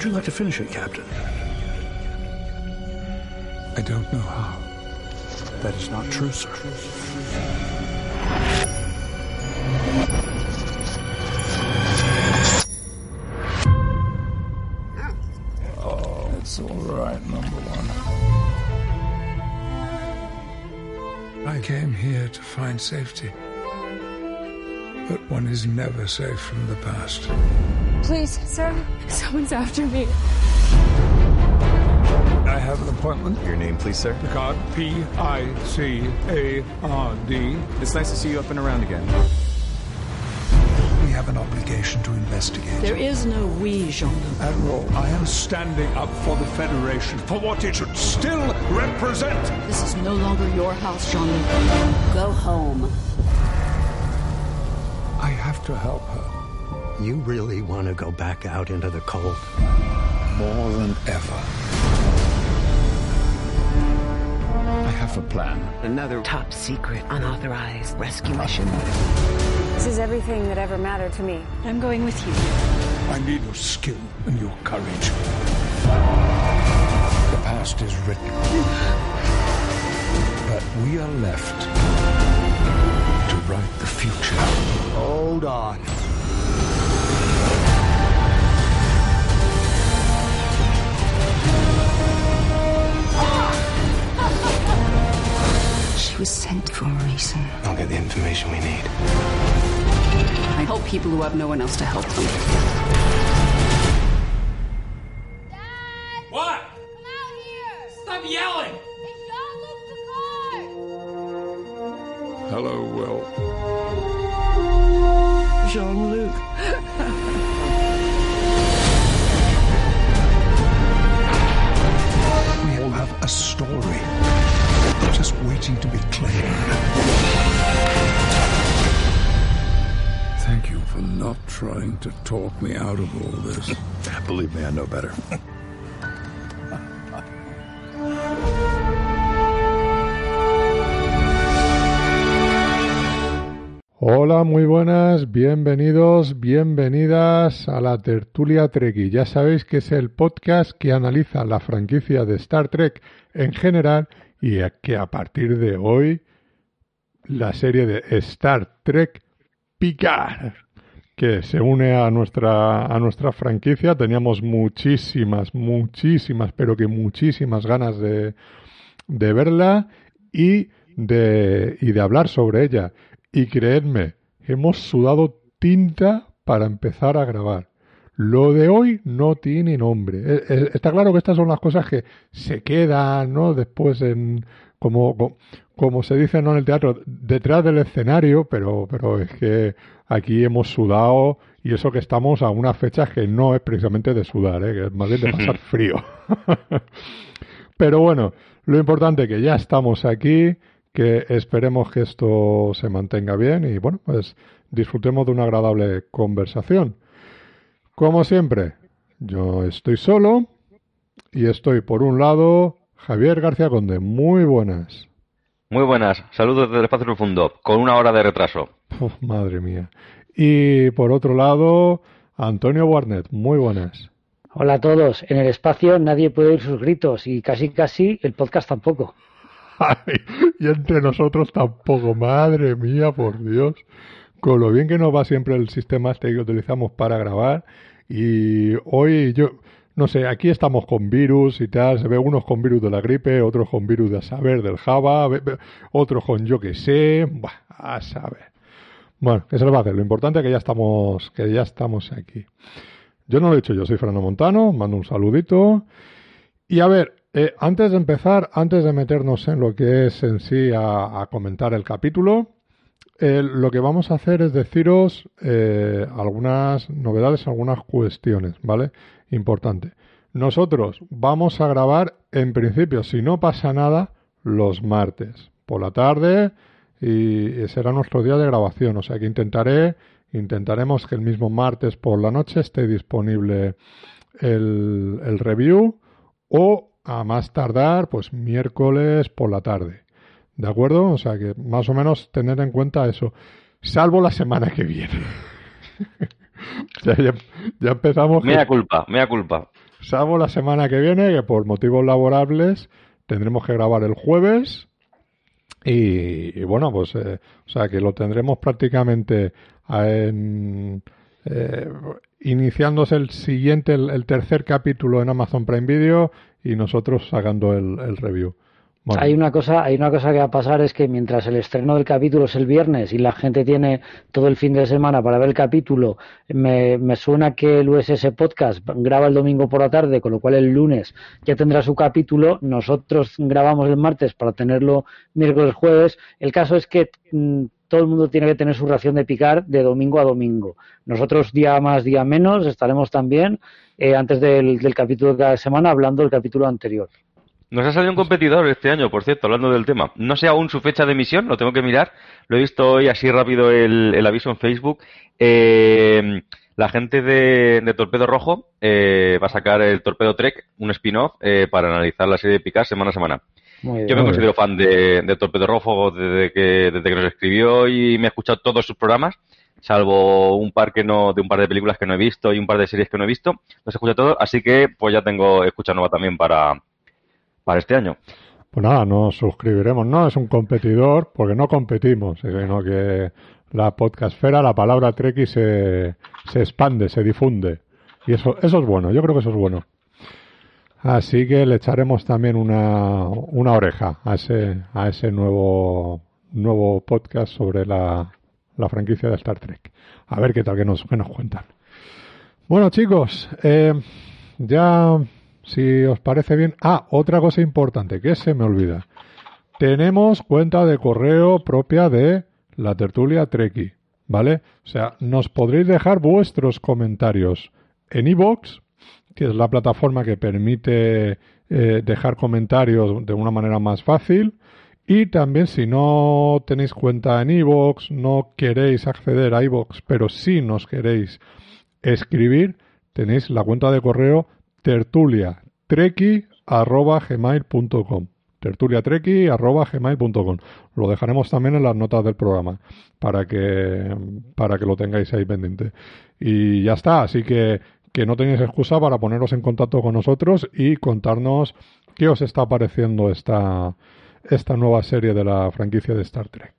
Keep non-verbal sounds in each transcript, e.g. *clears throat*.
Would you like to finish it, Captain? I don't know how. That is not true, sir. Oh, it's all right, number one. I came here to find safety. But one is never safe from the past. Please, sir, someone's after me. I have an appointment. Your name, please, sir? Picard, P I C A R D. It's nice to see you up and around again. We have an obligation to investigate. There is no we, Jean-Luc. Admiral, I am standing up for the Federation, for what it should still represent. This is no longer your house, Jean-Luc. Go home. I have to help her You really want to go back out into the cold? more than ever. I have a plan. Another top secret, unauthorized rescue mission. This is everything that ever mattered to me. I'm going with you. I need your skill and your courage. The past is written. But we are left to write the future. Hold on. Was sent for a reason. I'll get the information we need. I help people who have no one else to help them. Muy buenas, bienvenidos, bienvenidas a la tertulia Trekkie. Ya sabéis que es el podcast que analiza la franquicia de Star Trek en general y que a partir de hoy la serie de Star Trek Picard que se une a nuestra a nuestra franquicia. Teníamos muchísimas, muchísimas, pero que muchísimas ganas de, de verla y de, y de hablar sobre ella. Y creedme, hemos sudado tinta para empezar a grabar. Lo de hoy no tiene nombre. Eh, eh, Está claro que estas son las cosas que se quedan, ¿no? Después en como, co- como se dice ¿no? en el teatro, detrás del escenario, pero, pero es que aquí hemos sudado y eso que estamos a unas fechas que no es precisamente de sudar, ¿eh? que es más bien de *laughs* pasar frío. *laughs* pero bueno, lo importante que ya estamos aquí, que esperemos que esto se mantenga bien y bueno, pues disfrutemos de una agradable conversación. Como siempre, yo estoy solo y estoy por un lado Javier García Conde. Muy buenas. Muy buenas, saludos desde el espacio profundo, con una hora de retraso. Uf, madre mía. Y por otro lado, Antonio Warnet. Muy buenas. Hola a todos. En el espacio nadie puede oír sus gritos y casi casi el podcast tampoco. Y entre nosotros tampoco, madre mía, por Dios. Con lo bien que nos va siempre el sistema este que utilizamos para grabar. Y hoy yo, no sé, aquí estamos con virus y tal. Se ve unos con virus de la gripe, otros con virus de a saber del Java, otros con yo que sé. Buah, a saber. Bueno, se lo va a hacer. Lo importante es que ya estamos, que ya estamos aquí. Yo no lo he dicho yo, soy Fernando Montano, mando un saludito. Y a ver, eh, antes de empezar, antes de meternos en lo que es en sí a, comentar el capítulo, eh, lo que vamos a hacer es deciros eh, algunas novedades, algunas cuestiones, ¿vale? Importante. Nosotros vamos a grabar, en principio, si no pasa nada, los martes, por la tarde, y será nuestro día de grabación. O sea que intentaré Intentaremos que el mismo martes por la noche esté disponible el, el review o a más tardar, pues miércoles por la tarde. ¿De acuerdo? O sea que más o menos tener en cuenta eso. Salvo la semana que viene. *laughs* ya, ya, empezamos. Mea culpa, mea culpa. Salvo la semana que viene, que por motivos laborables tendremos que grabar el jueves. Y, bueno, pues, eh, o sea que lo tendremos prácticamente en, eh, iniciándose el siguiente, el, tercer capítulo en Amazon Prime Video y nosotros sacando el, review. Hay una cosa, hay una cosa que va a pasar es que mientras el estreno del capítulo es el viernes y la gente tiene todo el fin de semana para ver el capítulo, me, me suena que el USS Podcast graba el domingo por la tarde, con lo cual el lunes ya tendrá su capítulo. Nosotros grabamos el martes para tenerlo miércoles jueves. El caso es que mm, todo el mundo tiene que tener su ración de picar de domingo a domingo. Nosotros día más, día menos, estaremos también eh, antes del, capítulo de cada semana hablando del capítulo anterior. Nos ha salido un competidor este año, por cierto, hablando del tema. No sé aún su fecha de emisión, lo tengo que mirar. Lo he visto hoy así rápido el, aviso en Facebook. Eh, la gente de, Torpedo Rojo eh, va a sacar el Torpedo Trek, un spin-off, para analizar la serie de Picard semana a semana. Yo me considero fan de, de Torpedo Rojo desde que, desde que nos escribió y me he escuchado todos sus programas, salvo un par que no, de un par de películas que no he visto y un par de series que no he visto. Los he escuchado todos, así que pues ya tengo escucha nueva también para, para este año. Pues nada, nos suscribiremos. No es un competidor, porque no competimos, sino que la podcastfera, la palabra Treki se, se expande, se difunde. Y eso, eso es bueno, yo creo que eso es bueno. Así que le echaremos también una, una oreja a ese, a ese nuevo, nuevo podcast sobre la, la franquicia de Star Trek. A ver qué tal que nos, que nos cuentan. Bueno, chicos, eh, ya, si os parece bien. Ah, otra cosa importante que se me olvida. Tenemos cuenta de correo propia de la tertulia Treki, ¿vale? O sea, nos podréis dejar vuestros comentarios en iVoox que es la plataforma que permite eh, dejar comentarios de una manera más fácil. Y también si no tenéis cuenta en iVoox, no queréis acceder a iVoox, pero sí nos queréis escribir, tenéis la cuenta de correo tertuliatreki.gmail.com tertuliatreki.gmail.com Lo dejaremos también en las notas del programa para que, para que lo tengáis ahí pendiente. Y ya está, así que que no tenéis excusa para poneros en contacto con nosotros y contarnos qué os está pareciendo esta, esta nueva serie de la franquicia de Star Trek.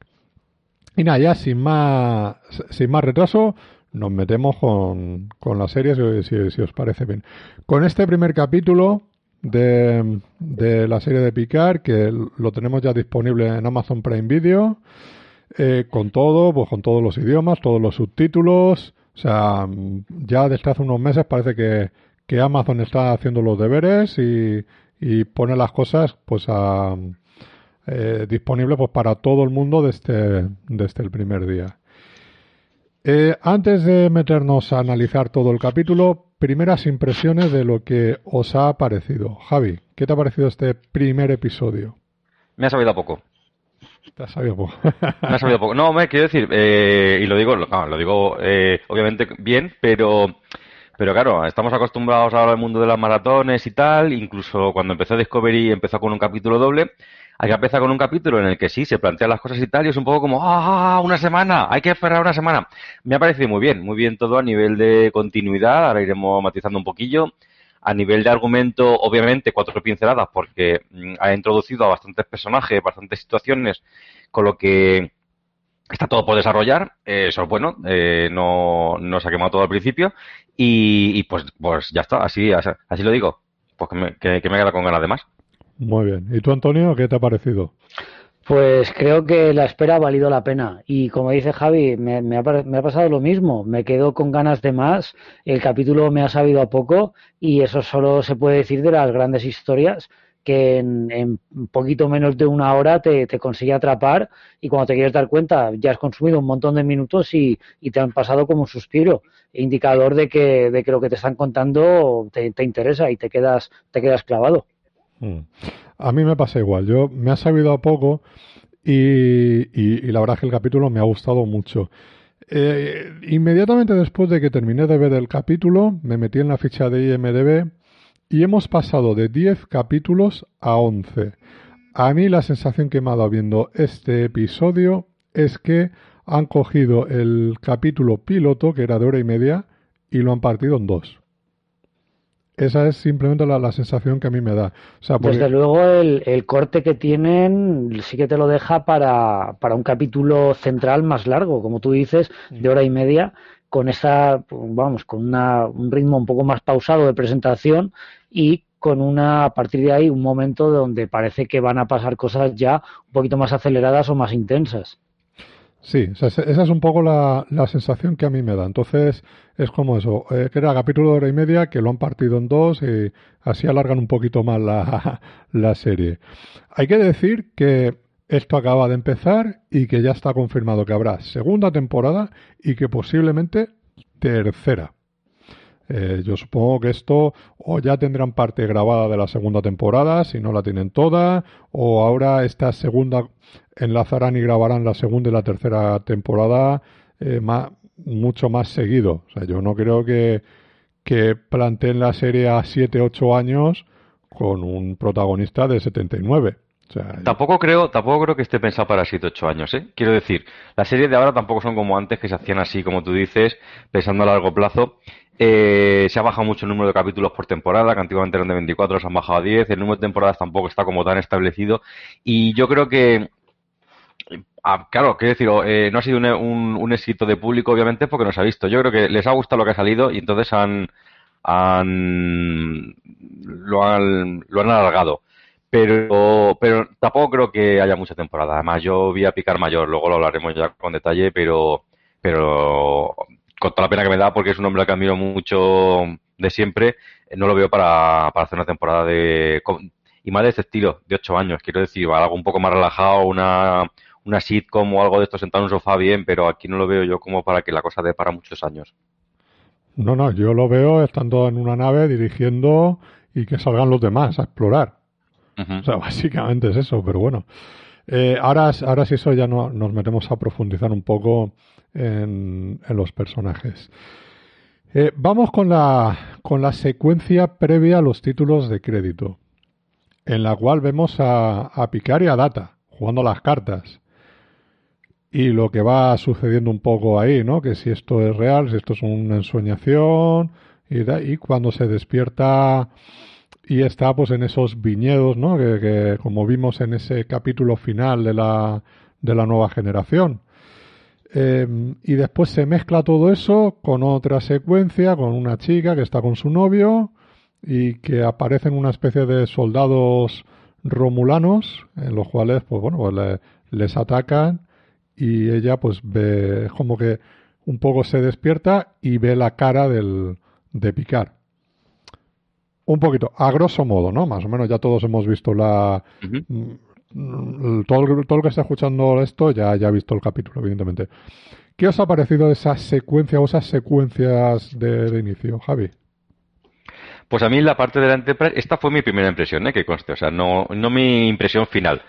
Y nada, ya sin más, sin más retraso, nos metemos con, con la serie, si, si, os parece bien. Con este primer capítulo de, de, la serie de Picard, que lo tenemos ya disponible en Amazon Prime Video, eh, con todo, pues con todos los idiomas, todos los subtítulos, o sea, ya desde hace unos meses parece que, Amazon está haciendo los deberes y, pone las cosas pues a, eh, disponibles pues, para todo el mundo desde, desde el primer día. Eh, antes de meternos a analizar todo el capítulo, primeras impresiones de lo que os ha parecido. Javi, ¿qué te ha parecido este primer episodio? Me ha sabido poco. Poco. *laughs* me ha sabido poco. No, me quiero decir, eh, y lo digo, lo digo eh, obviamente bien, pero, pero claro, estamos acostumbrados ahora al mundo de las maratones y tal, incluso cuando empezó Discovery empezó con un capítulo doble. Hay que empezar con un capítulo en el que sí, se plantean las cosas y tal, y es un poco como, ¡ah, una semana! Hay que esperar una semana. Me ha parecido muy bien, muy bien todo a nivel de continuidad, ahora iremos matizando un poquillo. A nivel de argumento, obviamente, cuatro pinceladas, porque mm, ha introducido a bastantes personajes, bastantes situaciones, con lo que está todo por desarrollar. Eh, eso es bueno, eh, no, no se ha quemado todo al principio. Y, pues, pues ya está, así, así, lo digo. Pues que me, que, me queda con ganas de más. Muy bien. ¿Y tú, Antonio, qué te ha parecido? Pues creo que la espera ha valido la pena. Y como dice Javi, me, ha, pasado lo mismo. Me quedo con ganas de más. El capítulo me ha sabido a poco y eso solo se puede decir de las grandes historias que en, poquito menos de una hora te, consigue atrapar y cuando te quieres dar cuenta ya has consumido un montón de minutos y, y te han pasado como un suspiro, indicador de que, de que lo que te están contando te, te interesa y te quedas, te quedas clavado. Mm. A mí me pasa igual, yo me ha sabido a poco y, la verdad es que el capítulo me ha gustado mucho. Eh, inmediatamente después de que terminé de ver el capítulo, me metí en la ficha de IMDB y hemos pasado de 10 capítulos a 11. A mí la sensación que me ha dado viendo este episodio es que han cogido el capítulo piloto, que era de hora y media, y lo han partido en dos. Esa es simplemente la, la sensación que a mí me da. Desde luego el, el, corte que tienen sí que te lo deja para, para un capítulo central más largo, como tú dices, de hora y media, con esa, vamos, con una, un ritmo un poco más pausado de presentación y con una, a partir de ahí, un momento donde parece que van a pasar cosas ya un poquito más aceleradas o más intensas. Sí, esa es un poco la, la, sensación que a mí me da. Entonces, es como eso, eh, que capítulo de hora y media, que lo han partido en dos y así alargan un poquito más la, *laughs* la serie. Hay que decir que esto acaba de empezar y que ya está confirmado que habrá segunda temporada y que posiblemente tercera. Eh, yo supongo que esto o ya tendrán parte grabada de la segunda temporada, si no la tienen toda, o ahora esta segunda enlazarán y grabarán la segunda y la tercera temporada eh, más, mucho más seguido. O sea, yo no creo que, que planteen la serie a 7, 8 años con un protagonista de 79. O sea, tampoco creo, tampoco creo que esté pensado para 7 8 años, ¿eh? Quiero decir, las series de ahora tampoco son como antes que se hacían así, como tú dices, pensando a largo plazo. Eh, se ha bajado mucho el número de capítulos por temporada, que antiguamente eran de 24, se han bajado a 10. El número de temporadas tampoco está como tan establecido. Y yo creo que Ah, claro, quiero decir, eh, no ha sido un, éxito de público, obviamente, porque no se ha visto. Yo creo que les ha gustado lo que ha salido y entonces han, han lo han lo han alargado. Pero, pero tampoco creo que haya mucha temporada. Además, yo vi a Picar Mayor, luego lo hablaremos ya con detalle, pero, pero con toda la pena que me da, porque es un hombre que admiro mucho de siempre, no lo veo para, para hacer una temporada de. Y más de este estilo, de ocho años, quiero decir, algo un poco más relajado, una una sitcom o algo de esto sentado en un sofá bien, pero aquí no lo veo yo como para que la cosa dé para muchos años. No, no, yo lo veo estando en una nave dirigiendo y que salgan los demás a explorar. Uh -huh. O sea, básicamente es eso, pero bueno. Eh, ahora, ahora sí eso ya no, nos metemos a profundizar un poco en, los personajes. Eh, vamos con la, con la secuencia previa a los títulos de crédito, en la cual vemos a, a y a Data jugando las cartas y lo que va sucediendo un poco ahí, ¿no? Que si esto es real, si esto es una ensoñación y, y cuando se despierta y está pues en esos viñedos, ¿no? Que, que, como vimos en ese capítulo final de la, de la nueva generación. Eh, y después se mezcla todo eso con otra secuencia, con una chica que está con su novio y que aparecen una especie de soldados romulanos en los cuales pues bueno pues le, les atacan y ella pues ve como que un poco se despierta y ve la cara del, de Picard. Un poquito, a grosso modo, ¿no? Más o menos ya todos hemos visto la... Uh -huh. Todo, todo el que está escuchando esto ya, ha visto el capítulo, evidentemente. ¿Qué os ha parecido esa secuencia o esas secuencias de, de inicio, Javi? Pues a mí la parte de la Enterprise, esta fue mi primera impresión, ¿eh? que conste, o sea, no, no mi impresión final.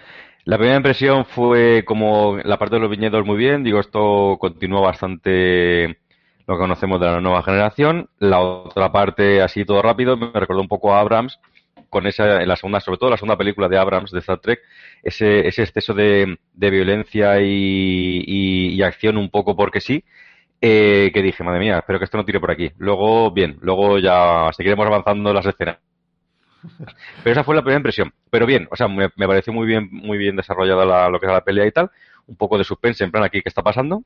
La primera impresión fue como la parte de los viñedos muy bien, digo, esto continúa bastante lo que conocemos de la nueva generación. La otra parte, así todo rápido, me recordó un poco a Abrams, con esa, en la segunda, sobre todo la segunda película de Abrams de Star Trek, ese, ese exceso de, violencia y, acción un poco porque sí, eh, que dije, madre mía, espero que esto no tire por aquí. Luego, bien, luego ya seguiremos avanzando las escenas. Pero esa fue la primera impresión. Pero bien, o sea, me, pareció muy bien, muy bien desarrollada la, lo que es la pelea y tal. Un poco de suspense, en plan aquí, ¿qué está pasando?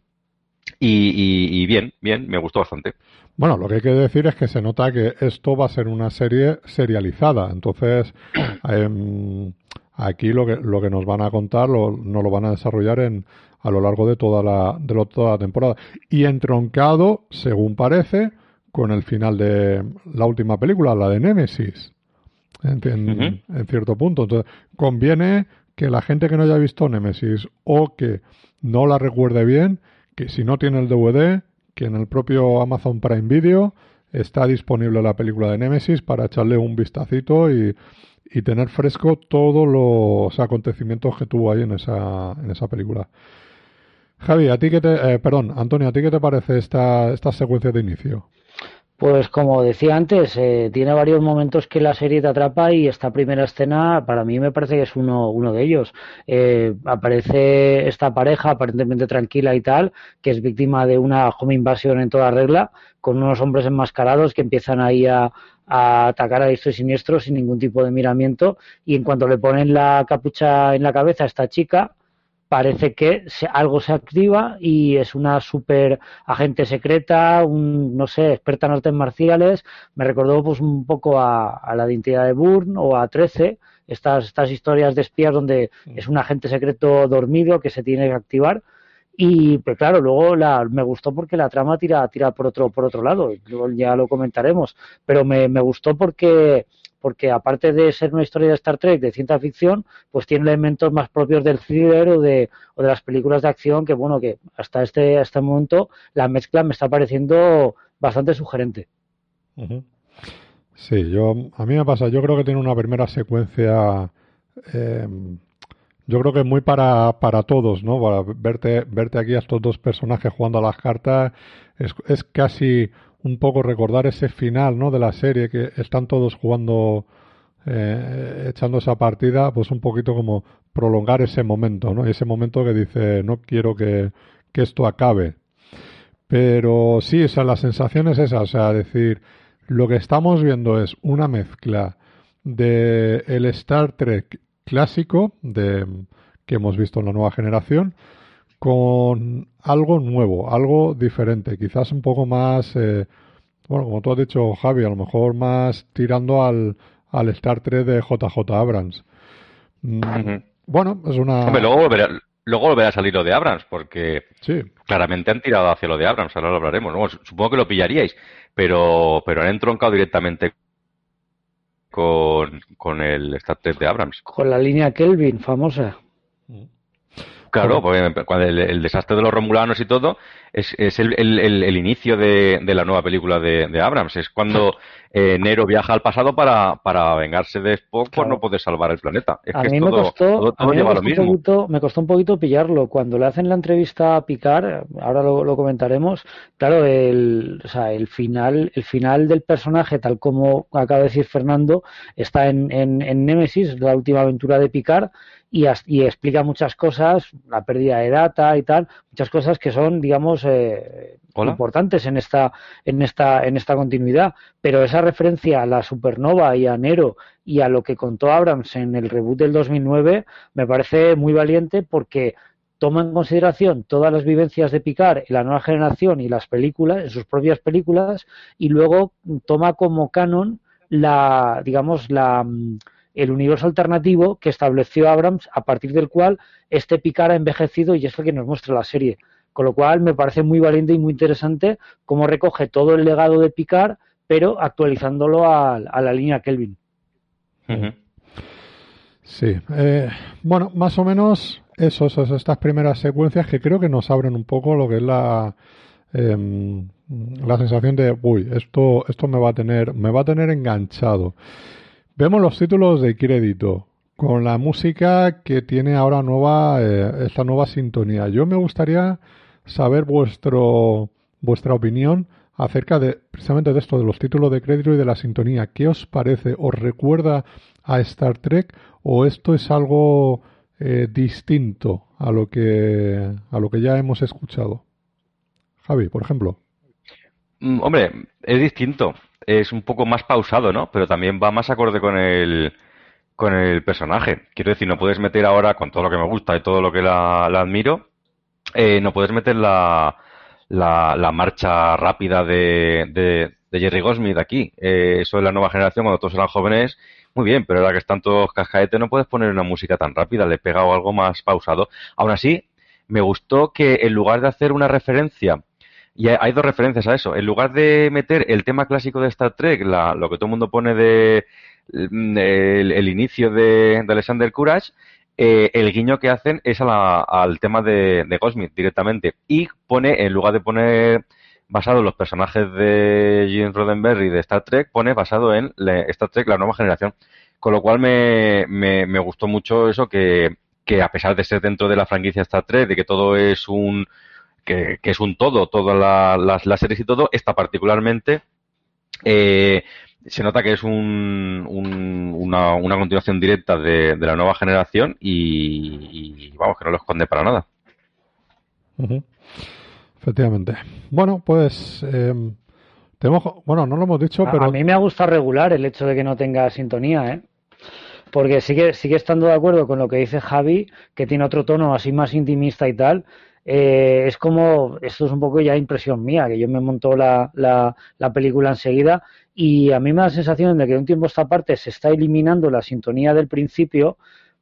Y, y, bien, bien, me gustó bastante. Bueno, lo que hay que decir es que se nota que esto va a ser una serie serializada. Entonces, *coughs* eh, Aquí lo que, lo que nos van a contar lo, nos lo van a desarrollar en, a lo largo de toda la, de toda la temporada. Y entroncado, según parece, con el final de la última película, la de Nemesis. En, en, cierto punto. Entonces, conviene que la gente que no haya visto Nemesis o que no la recuerde bien, que si no tiene el DVD, que en el propio Amazon Prime Video está disponible la película de Nemesis para echarle un vistacito y, y tener fresco todos los acontecimientos que tuvo ahí en esa, en esa película. Javi, a ti que te, eh, perdón, Antonio, ¿a ti qué te parece esta, esta secuencia de inicio? Pues como decía antes, eh, tiene varios momentos que la serie te atrapa y esta primera escena para mí me parece que es uno, uno de ellos. Eh, aparece esta pareja aparentemente tranquila y tal, que es víctima de una home invasión en toda regla, con unos hombres enmascarados que empiezan ahí a, atacar a diestro y siniestro sin ningún tipo de miramiento y en cuanto le ponen la capucha en la cabeza a esta chica, parece que algo se activa y es una super agente secreta, un, no sé, experta en artes marciales. Me recordó pues un poco a, la identidad de Bourne o a 13, estas, estas historias de espías donde mm. es un agente secreto dormido que se tiene que activar. Y pues claro, luego la, me gustó porque la trama tira, tira por otro, por otro lado, luego ya lo comentaremos, pero me, me gustó porque porque aparte de ser una historia de Star Trek de ciencia ficción, pues tiene elementos más propios del thriller o de, o de las películas de acción que, bueno, que hasta este, este momento la mezcla me está pareciendo bastante sugerente. Sí, yo, a mí me pasa, yo creo que tiene una primera secuencia, eh, yo creo que muy para, para todos, ¿no? Para verte, verte aquí a estos dos personajes jugando a las cartas, es, es casi un poco recordar ese final ¿no? de la serie que están todos jugando eh, echando esa partida pues un poquito como prolongar ese momento no ese momento que dice no quiero que, que esto acabe pero sí o la sensación es esa o sea decir lo que estamos viendo es una mezcla de el Star Trek clásico de que hemos visto en la nueva generación con algo nuevo, algo diferente, quizás un poco más, eh, bueno, como tú has dicho, Javi, a lo mejor más tirando al, al Star Trek de JJ Abrams. Mm, bueno, es una... luego volverá, luego volverá a salir lo de Abrams, porque sí. claramente han tirado hacia lo de Abrams, ahora lo hablaremos. supongo que lo pillaríais, pero, pero han entroncado directamente con, con el Star Trek de Abrams. Con la línea Kelvin, famosa. Claro, porque cuando el, desastre de los romulanos y todo es, es el, el, inicio de, de, la nueva película de, de Abrams. Es cuando eh, Nero viaja al pasado para, para vengarse de Spock por no poder salvar el planeta. Es a que mí, me, costó, a mí me, costó un poquito, me costó un poquito pillarlo. Cuando le hacen la entrevista a Picard, ahora lo, lo comentaremos, claro, el, o sea, el, final, el final del personaje, tal como acaba de decir Fernando, está en, en, en Nemesis, la última aventura de Picard, y, y, explica muchas cosas, la pérdida de data y tal, muchas cosas que son, digamos, eh, importantes en esta, en esta, en esta continuidad. Pero esa referencia a la supernova y a Nero y a lo que contó Abrams en el reboot del 2009 me parece muy valiente porque toma en consideración todas las vivencias de Picard en la nueva generación y las películas, en sus propias películas, y luego toma como canon la, digamos, la el universo alternativo que estableció Abrams, a partir del cual este Picard ha envejecido y es lo que nos muestra la serie. Con lo cual me parece muy valiente y muy interesante cómo recoge todo el legado de Picard, pero actualizándolo a, la línea Kelvin. Sí, eh, bueno, más o menos eso, estas primeras secuencias que creo que nos abren un poco lo que es la em, la sensación de, uy, esto esto me va a tener me va a tener enganchado. Vemos los títulos de crédito con la música que tiene ahora nueva eh, esta nueva sintonía. Yo me gustaría saber vuestro vuestra opinión acerca de precisamente de esto de los títulos de crédito y de la sintonía. ¿Qué os parece? ¿Os recuerda a Star Trek o esto es algo eh, distinto a lo que a lo que ya hemos escuchado? Javi, por ejemplo. Mm, hombre, es distinto es un poco más pausado, ¿no? Pero también va más acorde con el, con el personaje. Quiero decir, no puedes meter ahora, con todo lo que me gusta y todo lo que la, admiro, eh, no puedes meter la, la, marcha rápida de, de, Jerry Goldsmith aquí. Eh, eso de la nueva generación, cuando todos eran jóvenes, muy bien, pero ahora que están todos cascaete no puedes poner una música tan rápida, le he pegado algo más pausado. Aún así, me gustó que en lugar de hacer una referencia y hay dos referencias a eso. En lugar de meter el tema clásico de Star Trek, lo que todo el mundo pone de mm, el, inicio de, Alexander Courage, eh, el guiño que hacen es al tema de, de Goldsmith directamente. Y pone, en lugar de poner basado en los personajes de Gene Roddenberry de Star Trek, pone basado en Star Trek La Nueva Generación. Con lo cual me, me, gustó mucho eso que, que a pesar de ser dentro de la franquicia Star Trek, de que todo es un que, es un todo, todas las, series y todo, esta particularmente eh, se nota que es un, una, una, continuación directa de, la nueva generación y, vamos, que no lo esconde para nada. Efectivamente. Bueno, pues eh, tenemos, bueno, no lo hemos dicho, pero... A mí me ha gustado regular el hecho de que no tenga sintonía, ¿eh? Porque sigue, sigue estando de acuerdo con lo que dice Javi, que tiene otro tono así más intimista y tal, eh, es como, esto es un poco ya impresión mía, que yo me montó la, la, la, película enseguida y a mí me da la sensación de que de un tiempo esta parte se está eliminando la sintonía del principio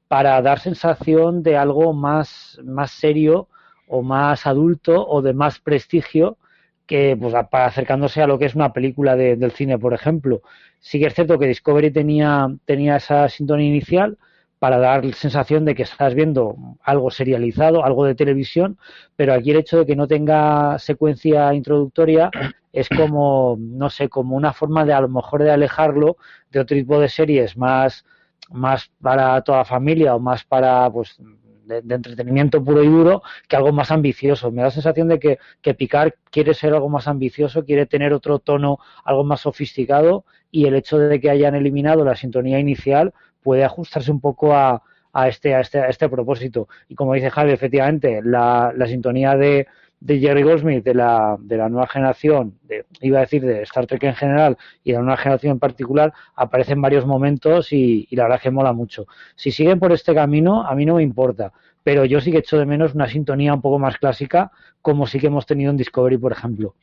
para dar sensación de algo más, más serio o más adulto o de más prestigio que pues acercándose a lo que es una película de, del cine, por ejemplo. Sí que es cierto que Discovery tenía, tenía esa sintonía inicial, para dar sensación de que estás viendo algo serializado, algo de televisión, pero aquí el hecho de que no tenga secuencia introductoria *coughs* es como, no sé, como una forma de a lo mejor de alejarlo de otro tipo de series más, más para toda familia o más para, pues, de, entretenimiento puro y duro que algo más ambicioso. Me da la sensación de que, que Picard quiere ser algo más ambicioso, quiere tener otro tono, algo más sofisticado y el hecho de que hayan eliminado la sintonía inicial puede ajustarse un poco a, a, este, a, este, a este propósito. Y como dice Javi, efectivamente, la, la sintonía de, de Jerry Goldsmith, de la, de la nueva generación, de, iba a decir de Star Trek en general y de la nueva generación en particular, aparece en varios momentos y, y la verdad es que mola mucho. Si siguen por este camino, a mí no me importa, pero yo sí que echo de menos una sintonía un poco más clásica, como sí que hemos tenido en Discovery, por ejemplo.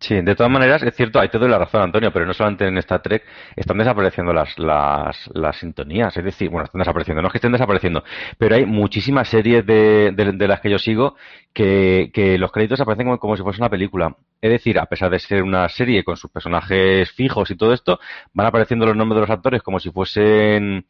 Sí, de todas maneras, es cierto, hay todo la razón, Antonio, pero no solamente en Star Trek están desapareciendo las, las, las sintonías, es decir, bueno, están desapareciendo, no es que estén desapareciendo, pero hay muchísimas series de, de, las que yo sigo que, que los créditos aparecen como, como, si fuese una película. Es decir, a pesar de ser una serie con sus personajes fijos y todo esto, van apareciendo los nombres de los actores como si fuesen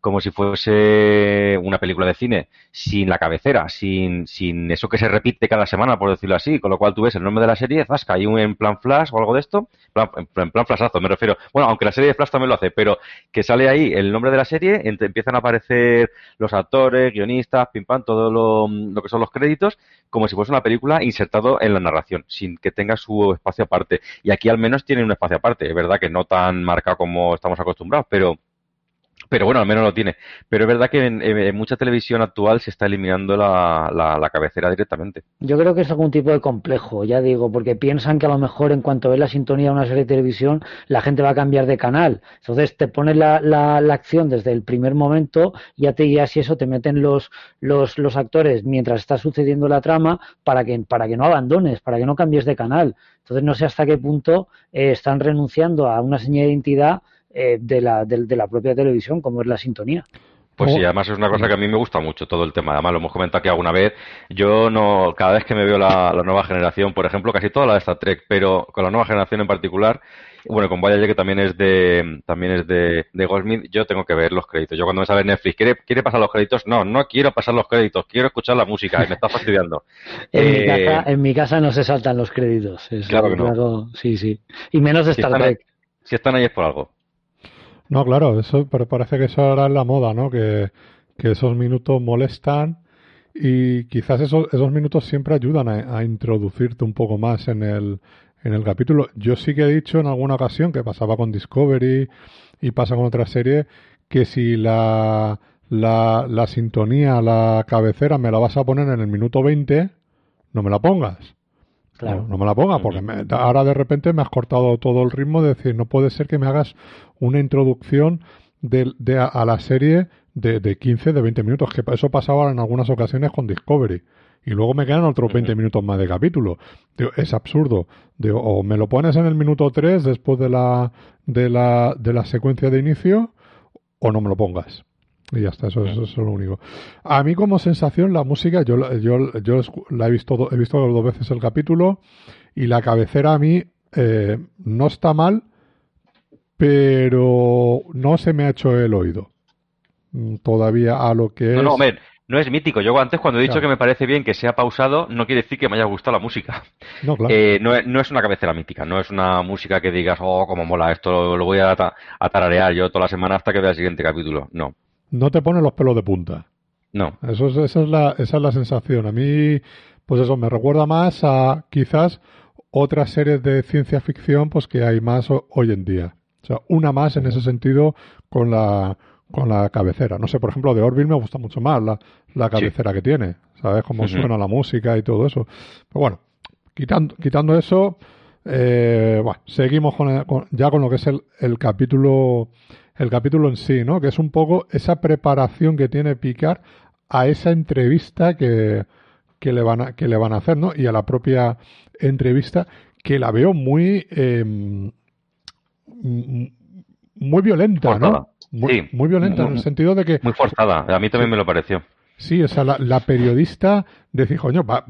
como si fuese una película de cine, sin la cabecera, sin, sin eso que se repite cada semana, por decirlo así, con lo cual tú ves el nombre de la serie, zasca, hay un en plan flash o algo de esto, en plan flashazo, me refiero, bueno, aunque la serie de flash también lo hace, pero que sale ahí el nombre de la serie, empiezan a aparecer los actores, guionistas, pim pam, todo lo, lo que son los créditos, como si fuese una película insertado en la narración, sin que tenga su espacio aparte. Y aquí al menos tiene un espacio aparte, es verdad que no tan marcado como estamos acostumbrados, pero pero bueno, al menos lo tiene. Pero es verdad que en, mucha televisión actual se está eliminando la, la, cabecera directamente. Yo creo que es algún tipo de complejo, ya digo, porque piensan que a lo mejor en cuanto ve la sintonía de una serie de televisión, la gente va a cambiar de canal. Entonces te pones la, la, acción desde el primer momento, ya te guías y eso te meten los, los, los actores mientras está sucediendo la trama para que, para que no abandones, para que no cambies de canal. Entonces no sé hasta qué punto eh, están renunciando a una señal de identidad eh, de, la, de, la propia televisión, como es la sintonía. Pues sí, además es una cosa que a mí me gusta mucho todo el tema. Además lo hemos comentado aquí alguna vez. Yo no, cada vez que me veo la, nueva generación, por ejemplo, casi toda la de Star Trek, pero con la nueva generación en particular, bueno, con Voyager que también es de, también es de, de Goldsmith, yo tengo que ver los créditos. Yo cuando me sale Netflix, ¿quiere, ¿quiere pasar los créditos? No, no quiero pasar los créditos, quiero escuchar la música y me está fastidiando. *laughs* en, mi eh, casa, en mi casa no se saltan los créditos. claro que no. sí, sí. Y menos de Star Trek. si están ahí es por algo. No, claro, eso pero parece que eso ahora es la moda, ¿no? Que, esos minutos molestan y quizás esos, esos minutos siempre ayudan a, introducirte un poco más en el, en el capítulo. Yo sí que he dicho en alguna ocasión que pasaba con Discovery y pasa con otra serie que si la, la, la sintonía, la cabecera me la vas a poner en el minuto 20, no me la pongas. No, me la ponga, porque ahora de repente me has cortado todo el ritmo de decir, no puede ser que me hagas una introducción de, de a, la serie de, de 15, de 20 minutos, que eso pasaba en algunas ocasiones con Discovery. y luego me quedan otros 20 minutos más de capítulo. es absurdo. o me lo pones en el minuto 3 después de la, de la, de la secuencia de inicio, o no me lo pongas. Y ya está, eso, es lo único. A mí como sensación la música, yo, yo, yo la he visto, he visto dos veces el capítulo y la cabecera a mí eh, no está mal, pero no se me ha hecho el oído mm, todavía a lo que es... No, no, no es mítico. Yo antes, cuando he dicho que me parece bien que sea pausado, no quiere decir que me haya gustado la música. No, claro. Eh, no, es, una cabecera mítica, no es una música que digas, oh, cómo mola, esto lo, voy a, a, tararear yo toda la semana hasta que vea el siguiente capítulo. No. No te pone los pelos de punta. No. Eso es, esa, es la, esa es la sensación. A mí, pues eso, me recuerda más a quizás otras series de ciencia ficción pues que hay más hoy en día. O sea, una más en ese sentido con la con la cabecera. No sé, por ejemplo, de Orville me gusta mucho más la, la cabecera que tiene. ¿Sabes cómo suena la música y todo eso? Pero bueno, quitando, quitando eso, eh, bueno, seguimos con, ya con lo que es el, el capítulo el capítulo en sí, ¿no? Que es un poco esa preparación que tiene Picard a esa entrevista que, que le van a, que le van a hacer, ¿no? Y a la propia entrevista que la veo muy em, muy violenta, ¿no? Muy, muy violenta en el sentido de que muy forzada. A mí también me lo pareció. Sí, o sea, la, periodista decía, coño, va,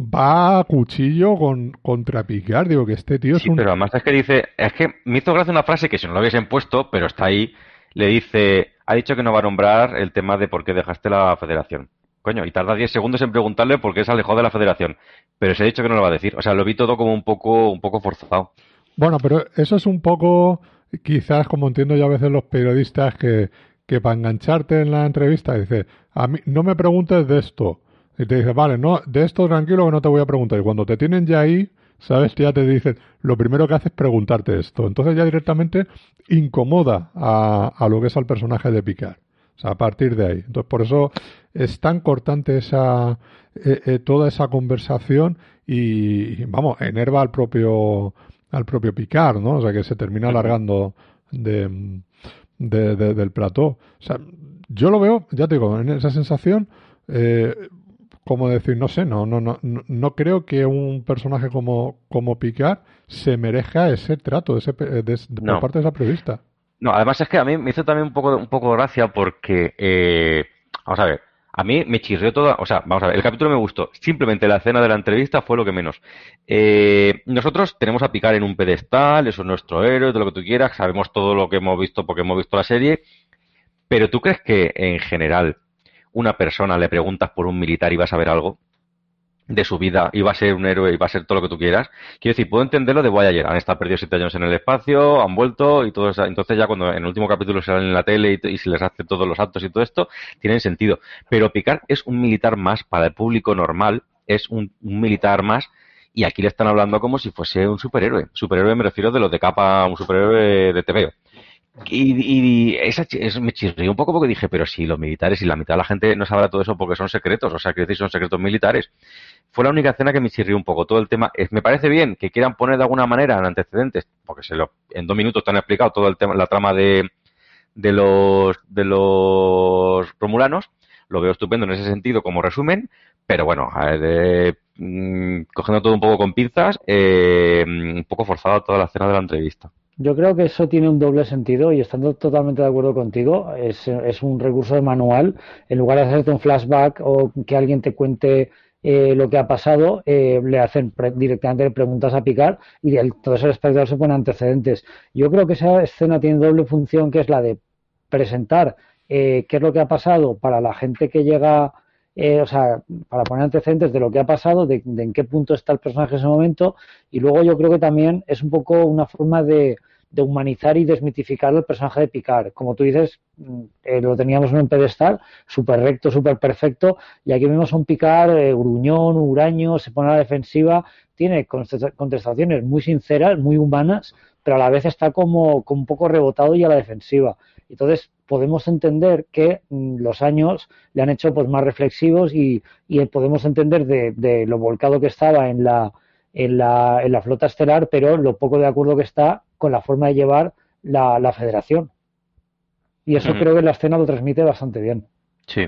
va a cuchillo con, contra Picard. Digo que este tío es sí, pero además es que dice, es que me hizo gracia una frase que si no lo hubiesen puesto, pero está ahí, le dice, ha dicho que no va a nombrar el tema de por qué dejaste la federación. Coño, y tarda 10 segundos en preguntarle por qué se alejó de la federación. Pero se ha dicho que no lo va a decir. O sea, lo vi todo como un poco, un poco forzado. Bueno, pero eso es un poco, quizás como entiendo yo a veces los periodistas que, que para engancharte en la entrevista dice, a mí no me preguntes de esto. Y te dice, vale, no, de esto tranquilo que no te voy a preguntar. Y cuando te tienen ya ahí, sabes, ya te dicen, lo primero que haces es preguntarte esto. Entonces ya directamente incomoda a, a lo que es al personaje de Picard a partir de ahí. Entonces, por eso es tan cortante esa, eh, eh, toda esa conversación y, vamos, enerva al propio, al propio Picard, ¿no? O sea, que se termina alargando de, del plató. O sea, yo lo veo, ya te digo, en esa sensación, eh, como decir, no sé, no, no, no, no creo que un personaje como, como Picard se merezca ese trato ese, de, por parte de esa periodista. No, además es que a mí me hizo también un poco, un poco gracia porque, eh, vamos a ver, a mí me chirrió toda, o sea, vamos a ver, el capítulo me gustó, simplemente la escena de la entrevista fue lo que menos. Eh, nosotros tenemos a Picar en un pedestal, eso es nuestro héroe, todo lo que tú quieras, sabemos todo lo que hemos visto porque hemos visto la serie, pero ¿tú crees que en general una persona le preguntas por un militar y vas a ver algo? De su vida y va a ser un héroe y va a ser todo lo que tú quieras. Quiero decir, puedo entenderlo de Voyager. Han estado perdidos siete años en el espacio, han vuelto y todo eso. Entonces ya cuando en el último capítulo salen en la tele y, se les hace todos los actos y todo esto, tienen sentido. Pero Picard es un militar más para el público normal, es un, militar más y aquí le están hablando como si fuese un superhéroe. Superhéroe me refiero de los de capa, un superhéroe de TV. Y, y esa, me chirrió un poco porque dije, pero si los militares y la mitad de la gente no sabrá todo eso porque son secretos, o sea, que son secretos militares. Fue la única escena que me chirrió un poco. Todo el tema, me parece bien que quieran poner de alguna manera en antecedentes, porque se lo, en dos minutos te han explicado todo el tema, la trama de, de los, de los romulanos. Lo veo estupendo en ese sentido como resumen, pero bueno, de, mm, cogiendo todo un poco con pinzas, eh, un poco forzado toda la escena de la entrevista. Yo creo que eso tiene un doble sentido y estando totalmente de acuerdo contigo, es, un recurso de manual. En lugar de hacerte un flashback o que alguien te cuente eh, lo que ha pasado, eh, le hacen directamente preguntas a picar y entonces el espectador se pone antecedentes. Yo creo que esa escena tiene doble función, que es la de presentar eh, qué es lo que ha pasado para la gente que llega, o sea, para poner antecedentes de lo que ha pasado, de en qué punto está el personaje en ese momento, y luego yo creo que también es un poco una forma de de humanizar y desmitificar el personaje de Picard. Como tú dices, mm, eh, lo teníamos en un pedestal, súper recto, súper perfecto, y aquí vemos a un Picard eh, gruñón, huraño, se pone a la defensiva, tiene contestaciones muy sinceras, muy humanas, pero a la vez está como, un poco rebotado y a la defensiva. Entonces podemos entender que mm, los años le han hecho pues más reflexivos y, podemos entender de, de, lo volcado que estaba en la, en la, en la flota estelar, pero lo poco de acuerdo que está con la forma de llevar la, la federación. Y eso creo que la escena lo transmite bastante bien. Sí.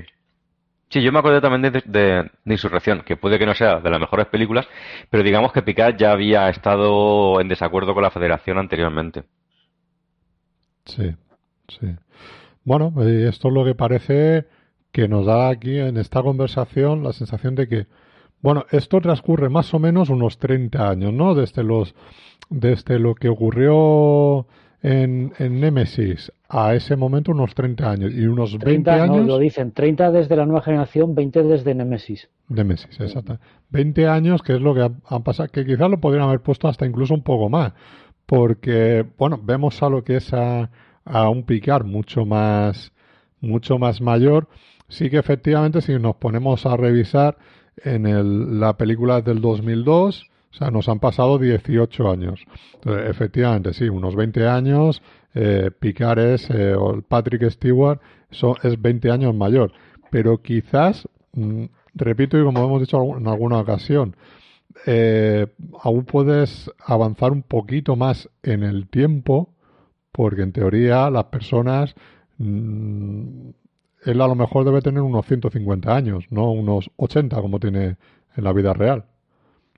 Sí, yo me acuerdo también de, de, Insurrección, que puede que no sea de las mejores películas, pero digamos que Picard ya había estado en desacuerdo con la Federación anteriormente. Sí, sí. Bueno, eh, esto es lo que parece que nos da aquí en esta conversación la sensación de que, bueno, esto transcurre más o menos unos 30 años, ¿no? Desde los, desde lo que ocurrió en, en Nemesis a ese momento unos 30 años y unos 20 años. No, lo dicen, 30 desde la nueva generación, 20 desde Nemesis. Nemesis, exacto. 20 años, que es lo que han pasado, que quizás lo podrían haber puesto hasta incluso un poco más, porque, bueno, vemos a lo que es a, a un picar mucho más, mucho más mayor. Sí que efectivamente, si nos ponemos a revisar en el, la película del 2002, o sea, nos han pasado 18 años. efectivamente, sí, unos 20 años. Eh, Picard es, eh, o Patrick Stewart es 20 años mayor. Pero quizás, mm, repito y como hemos dicho en alguna ocasión, eh, aún puedes avanzar un poquito más en el tiempo, porque en teoría las personas, mm, él a lo mejor debe tener unos 150 años, no unos 80 como tiene en la vida real.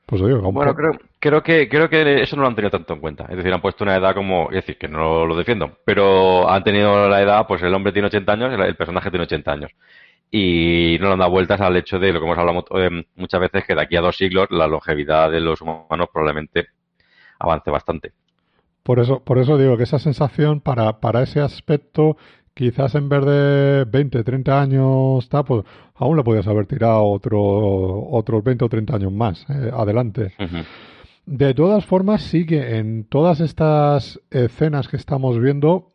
Pues bueno, creo, creo, que, creo que eso no lo han tenido tanto en cuenta. Es decir, han puesto una edad como. Es decir, que no lo defiendo. Pero han tenido la edad, pues el hombre tiene 80 años, el personaje tiene 80 años. Y no le han dado vueltas al hecho de lo que hemos hablado eh, muchas veces, que de aquí a dos siglos la longevidad de los humanos probablemente avance bastante. Por eso, por eso digo que esa sensación para, para ese aspecto quizás en vez de 20, 30 años, está, pues aún le podías haber tirado otro, otros 20 o 30 años más eh, adelante. De todas formas, sí que en todas estas escenas que estamos viendo,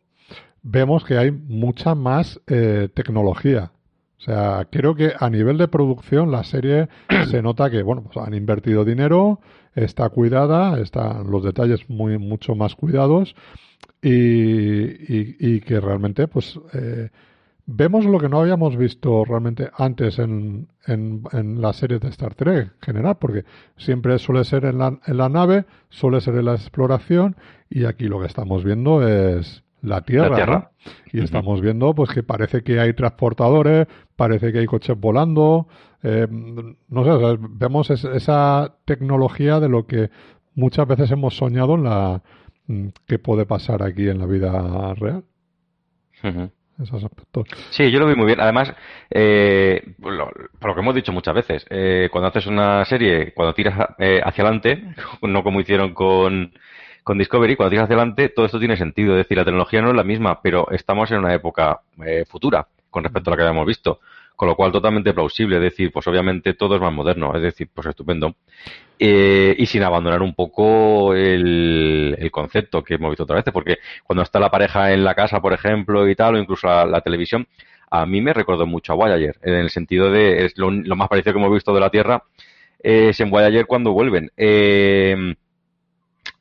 vemos que hay mucha más eh, tecnología. O sea, creo que a nivel de producción la serie se nota que, bueno, pues han invertido dinero, está cuidada, están los detalles muy mucho más cuidados y, que realmente pues eh, vemos lo que no habíamos visto realmente antes en, en, en la serie de Star Trek en general, porque siempre suele ser en la, en la nave, suele ser en la exploración y aquí lo que estamos viendo es la Tierra, y estamos viendo pues que parece que hay transportadores, parece que hay coches volando, eh, no sé, vemos esa tecnología de lo que muchas veces hemos soñado en la, Mm, qué puede pasar aquí en la vida real. Esos aspectos. Sí, yo lo vi muy bien. Además, eh, por lo que hemos dicho muchas veces, eh, cuando haces una serie, cuando tiras eh, hacia adelante, *laughs* no como hicieron con, con Discovery, cuando tiras adelante, todo esto tiene sentido. Es decir, la tecnología no es la misma, pero estamos en una época futura con respecto a la que habíamos visto con lo cual totalmente plausible, es decir, pues obviamente todo es más moderno, es decir, pues estupendo. Eh, y sin abandonar un poco el, concepto que hemos visto otra vez, porque cuando está la pareja en la casa, por ejemplo, y tal, o incluso la, televisión, a mí me recordó mucho a Voyager, en el sentido de, es lo, más parecido que hemos visto de la Tierra, es en Voyager cuando vuelven. Eh,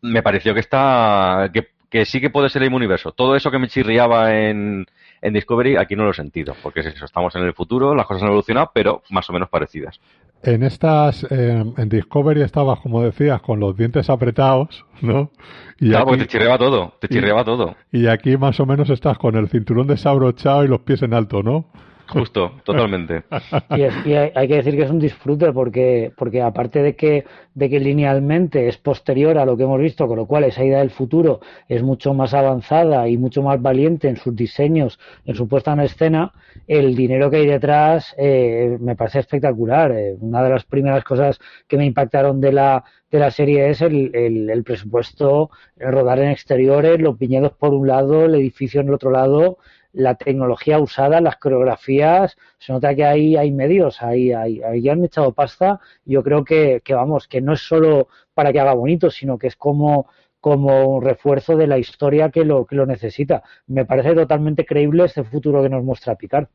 me pareció que está, que, que sí que puede ser el mismo universo. Todo eso que me chirriaba en, en Discovery aquí no lo he sentido, porque es eso, estamos en el futuro, las cosas han evolucionado, pero más o menos parecidas. En estas, eh, en Discovery estabas, como decías, con los dientes apretados, ¿no? Y claro, porque te chirreaba todo, te chirreaba todo. Y aquí más o menos estás con el cinturón desabrochado y los pies en alto, ¿no? Justo, *laughs* totalmente. Y, hay, que decir que es un disfrute porque, porque aparte de que, de que linealmente es posterior a lo que hemos visto, con lo cual esa idea del futuro es mucho más avanzada y mucho más valiente en sus diseños, en su puesta en escena, el dinero que hay detrás eh, me parece espectacular. Eh, una de las primeras cosas que me impactaron de la, de la serie es el, el, el presupuesto, el rodar en exteriores, los viñedos por un lado, el edificio en el otro lado la tecnología usada, las coreografías, se nota que ahí hay medios, ahí, ahí, ahí han echado pasta. Yo creo que, que, vamos, que no es solo para que haga bonito, sino que es como, como un refuerzo de la historia que lo, que lo necesita. Me parece totalmente creíble este futuro que nos muestra Picard.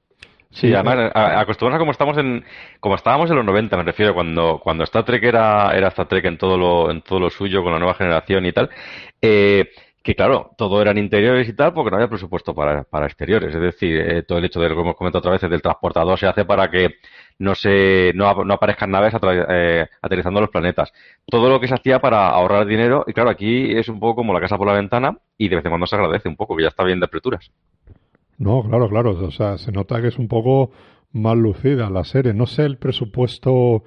Sí, además, acostumbrados a como estamos en, como estábamos en los 90, me refiero, cuando, cuando Star Trek era, era Star Trek en todo lo, en todo lo suyo, con la nueva generación y tal, eh, que claro, todo eran interiores y tal, porque no había presupuesto para, para exteriores. Es decir, eh, todo el hecho de lo que hemos comentado otra vez del transportador se hace para que no se no, no aparezcan naves eh, aterrizando los planetas. Todo lo que se hacía para ahorrar dinero, y claro, aquí es un poco como la casa por la ventana, y de vez en cuando se agradece un poco, que ya está bien de aperturas. No, claro, claro. O sea, se nota que es un poco más lucida la serie. No sé el presupuesto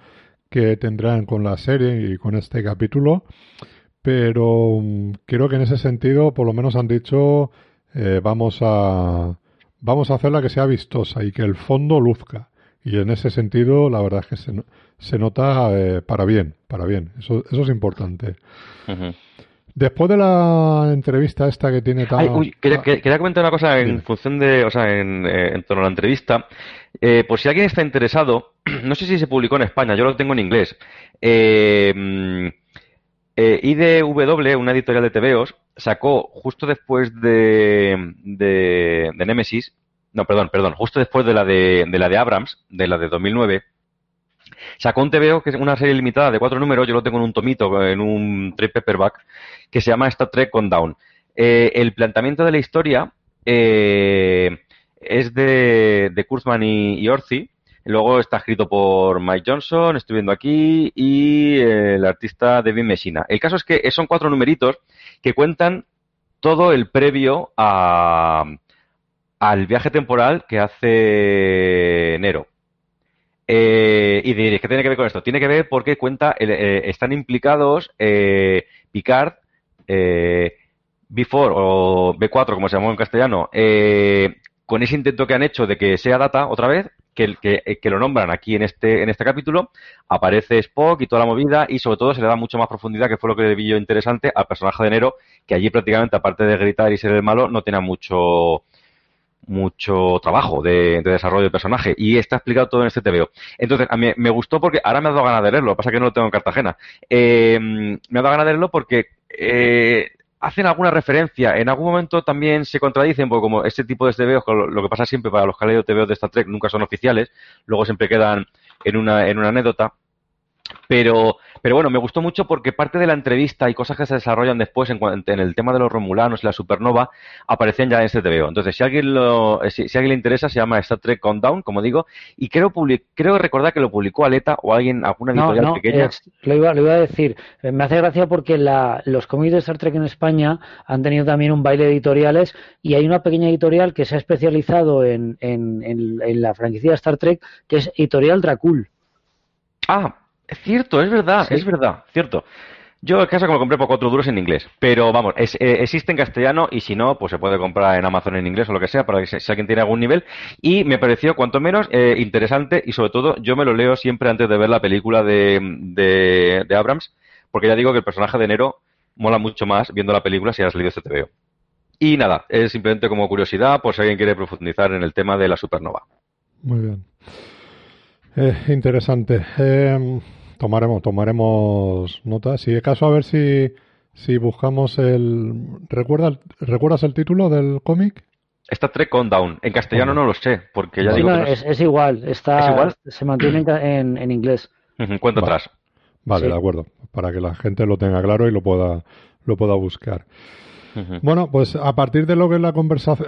que tendrán con la serie y con este capítulo, pero mm, creo que en ese sentido, por lo menos han dicho, eh, vamos a vamos a hacerla que sea vistosa y que el fondo luzca. Y en ese sentido, la verdad es que se, se nota eh, para bien, para bien. Eso, eso es importante. Después de la entrevista esta que tiene tan... uy, quería, quería, comentar una cosa en función de, o sea, en, eh, en torno a la entrevista. Eh, por si alguien está interesado, *clears throat* no sé si se publicó en España, yo lo tengo en inglés. Eh, mm, eh, IDW, una editorial de TVOs, sacó justo después de, de, de Nemesis, no, perdón, perdón, justo después de la de, de la de Abrams, de la de 2009, Sacó un TVO, que es una serie limitada de cuatro números, yo lo tengo en un tomito, en un trade paperback, que se llama Star Trek Countdown. Eh, el planteamiento de la historia eh, es de, de Kurzman y, y. Luego está escrito por Mike Johnson, estoy viendo aquí, y el artista David Messina. El caso es que son cuatro numeritos que cuentan todo el previo a, al viaje temporal que hace Nero. Eh, y diréis, ¿qué tiene que ver con esto? Tiene que ver porque cuenta, eh, están implicados eh, Picard, eh, B4 o B4, como se llamó en castellano, eh, con ese intento que han hecho de que sea Data otra vez, que, que, que, lo nombran aquí en este, en este capítulo, aparece Spock y toda la movida y sobre todo se le da mucho más profundidad, que fue lo que vi yo interesante, al personaje de Nero, que allí prácticamente, aparte de gritar y ser el malo, no tenía mucho mucho trabajo de, de, desarrollo de personaje y está explicado todo en este TVO. Entonces, a mí me gustó porque ahora me ha dado ganas de leerlo, pasa que no lo tengo en Cartagena. Eh, me ha dado ganas de leerlo porque eh, hacen alguna referencia, en algún momento también se contradicen, porque como este tipo de TVOs, lo que pasa siempre para los que han leído de Star Trek nunca son oficiales, luego siempre quedan en una, en una anécdota. Pero, pero bueno, me gustó mucho porque parte de la entrevista y cosas que se desarrollan después en, en el tema de los romulanos y la supernova aparecían ya en este TVO. Entonces, si alguien lo, si, si, alguien le interesa, se llama Star Trek Countdown, como digo, y creo, public, creo recordar que lo publicó Aleta o alguien, alguna editorial no, no, pequeña. Es, lo, iba, lo iba a decir. Me hace gracia porque la, los cómics de Star Trek en España han tenido también un baile de editoriales y hay una pequeña editorial que se ha especializado en, en, en, en la franquicia de Star Trek, que es Editorial Dracul. Ah, es cierto, es verdad, sí. es verdad, cierto. Yo el caso que me lo compré por cuatro duros en inglés, pero vamos, es, eh, existe en castellano y si no, pues se puede comprar en Amazon en inglés o lo que sea para que si, si alguien tiene algún nivel. Y me pareció cuanto menos eh, interesante y sobre todo yo me lo leo siempre antes de ver la película de, de, de, Abrams, porque ya digo que el personaje de Nero mola mucho más viendo la película si has leído este TVO. Y nada, es simplemente como curiosidad por si alguien quiere profundizar en el tema de la supernova. Muy bien. Eh, interesante. Tomaremos, tomaremos nota. Si es caso, a ver si, si buscamos el. ¿Recuerda, ¿Recuerdas el título del cómic? Está Trek on Down. En castellano no lo sé, porque ya sí, digo. No, que no es, es, igual, está, ¿Es igual? se mantiene en, en inglés. Cuenta vale. atrás. Vale, sí. de acuerdo. Para que la gente lo tenga claro y lo pueda, lo pueda buscar. Uh -huh. Bueno, pues a partir de lo que es la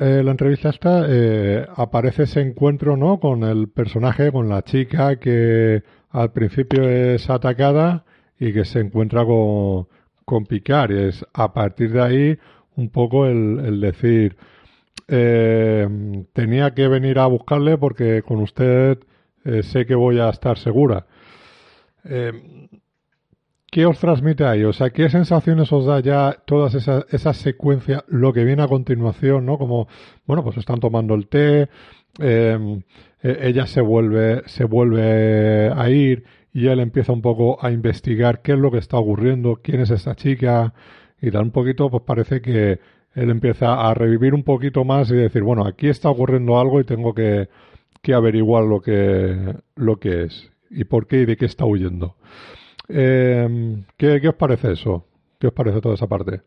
eh, la entrevista esta, eh, aparece ese encuentro, ¿no? Con el personaje, con la chica que al principio es atacada y que se encuentra con, con Picard. Y es a partir de ahí un poco el, decir, eh, tenía que venir a buscarle porque con usted eh, sé que voy a estar segura. Eh, ¿Qué os transmite ahí? O sea, ¿qué sensaciones os da ya todas esas esa secuencias, lo que viene a continuación, ¿no? Como, bueno, pues están tomando el té, ella se vuelve, se vuelve a ir y él empieza un poco a investigar qué es lo que está ocurriendo, quién es esta chica y tal un poquito, pues parece que él empieza a revivir un poquito más y decir, bueno, aquí está ocurriendo algo y tengo que, que averiguar lo que, lo que es y por qué y de qué está huyendo. Eh, ¿qué, ¿Qué os parece eso? ¿Qué os parece toda esa parte?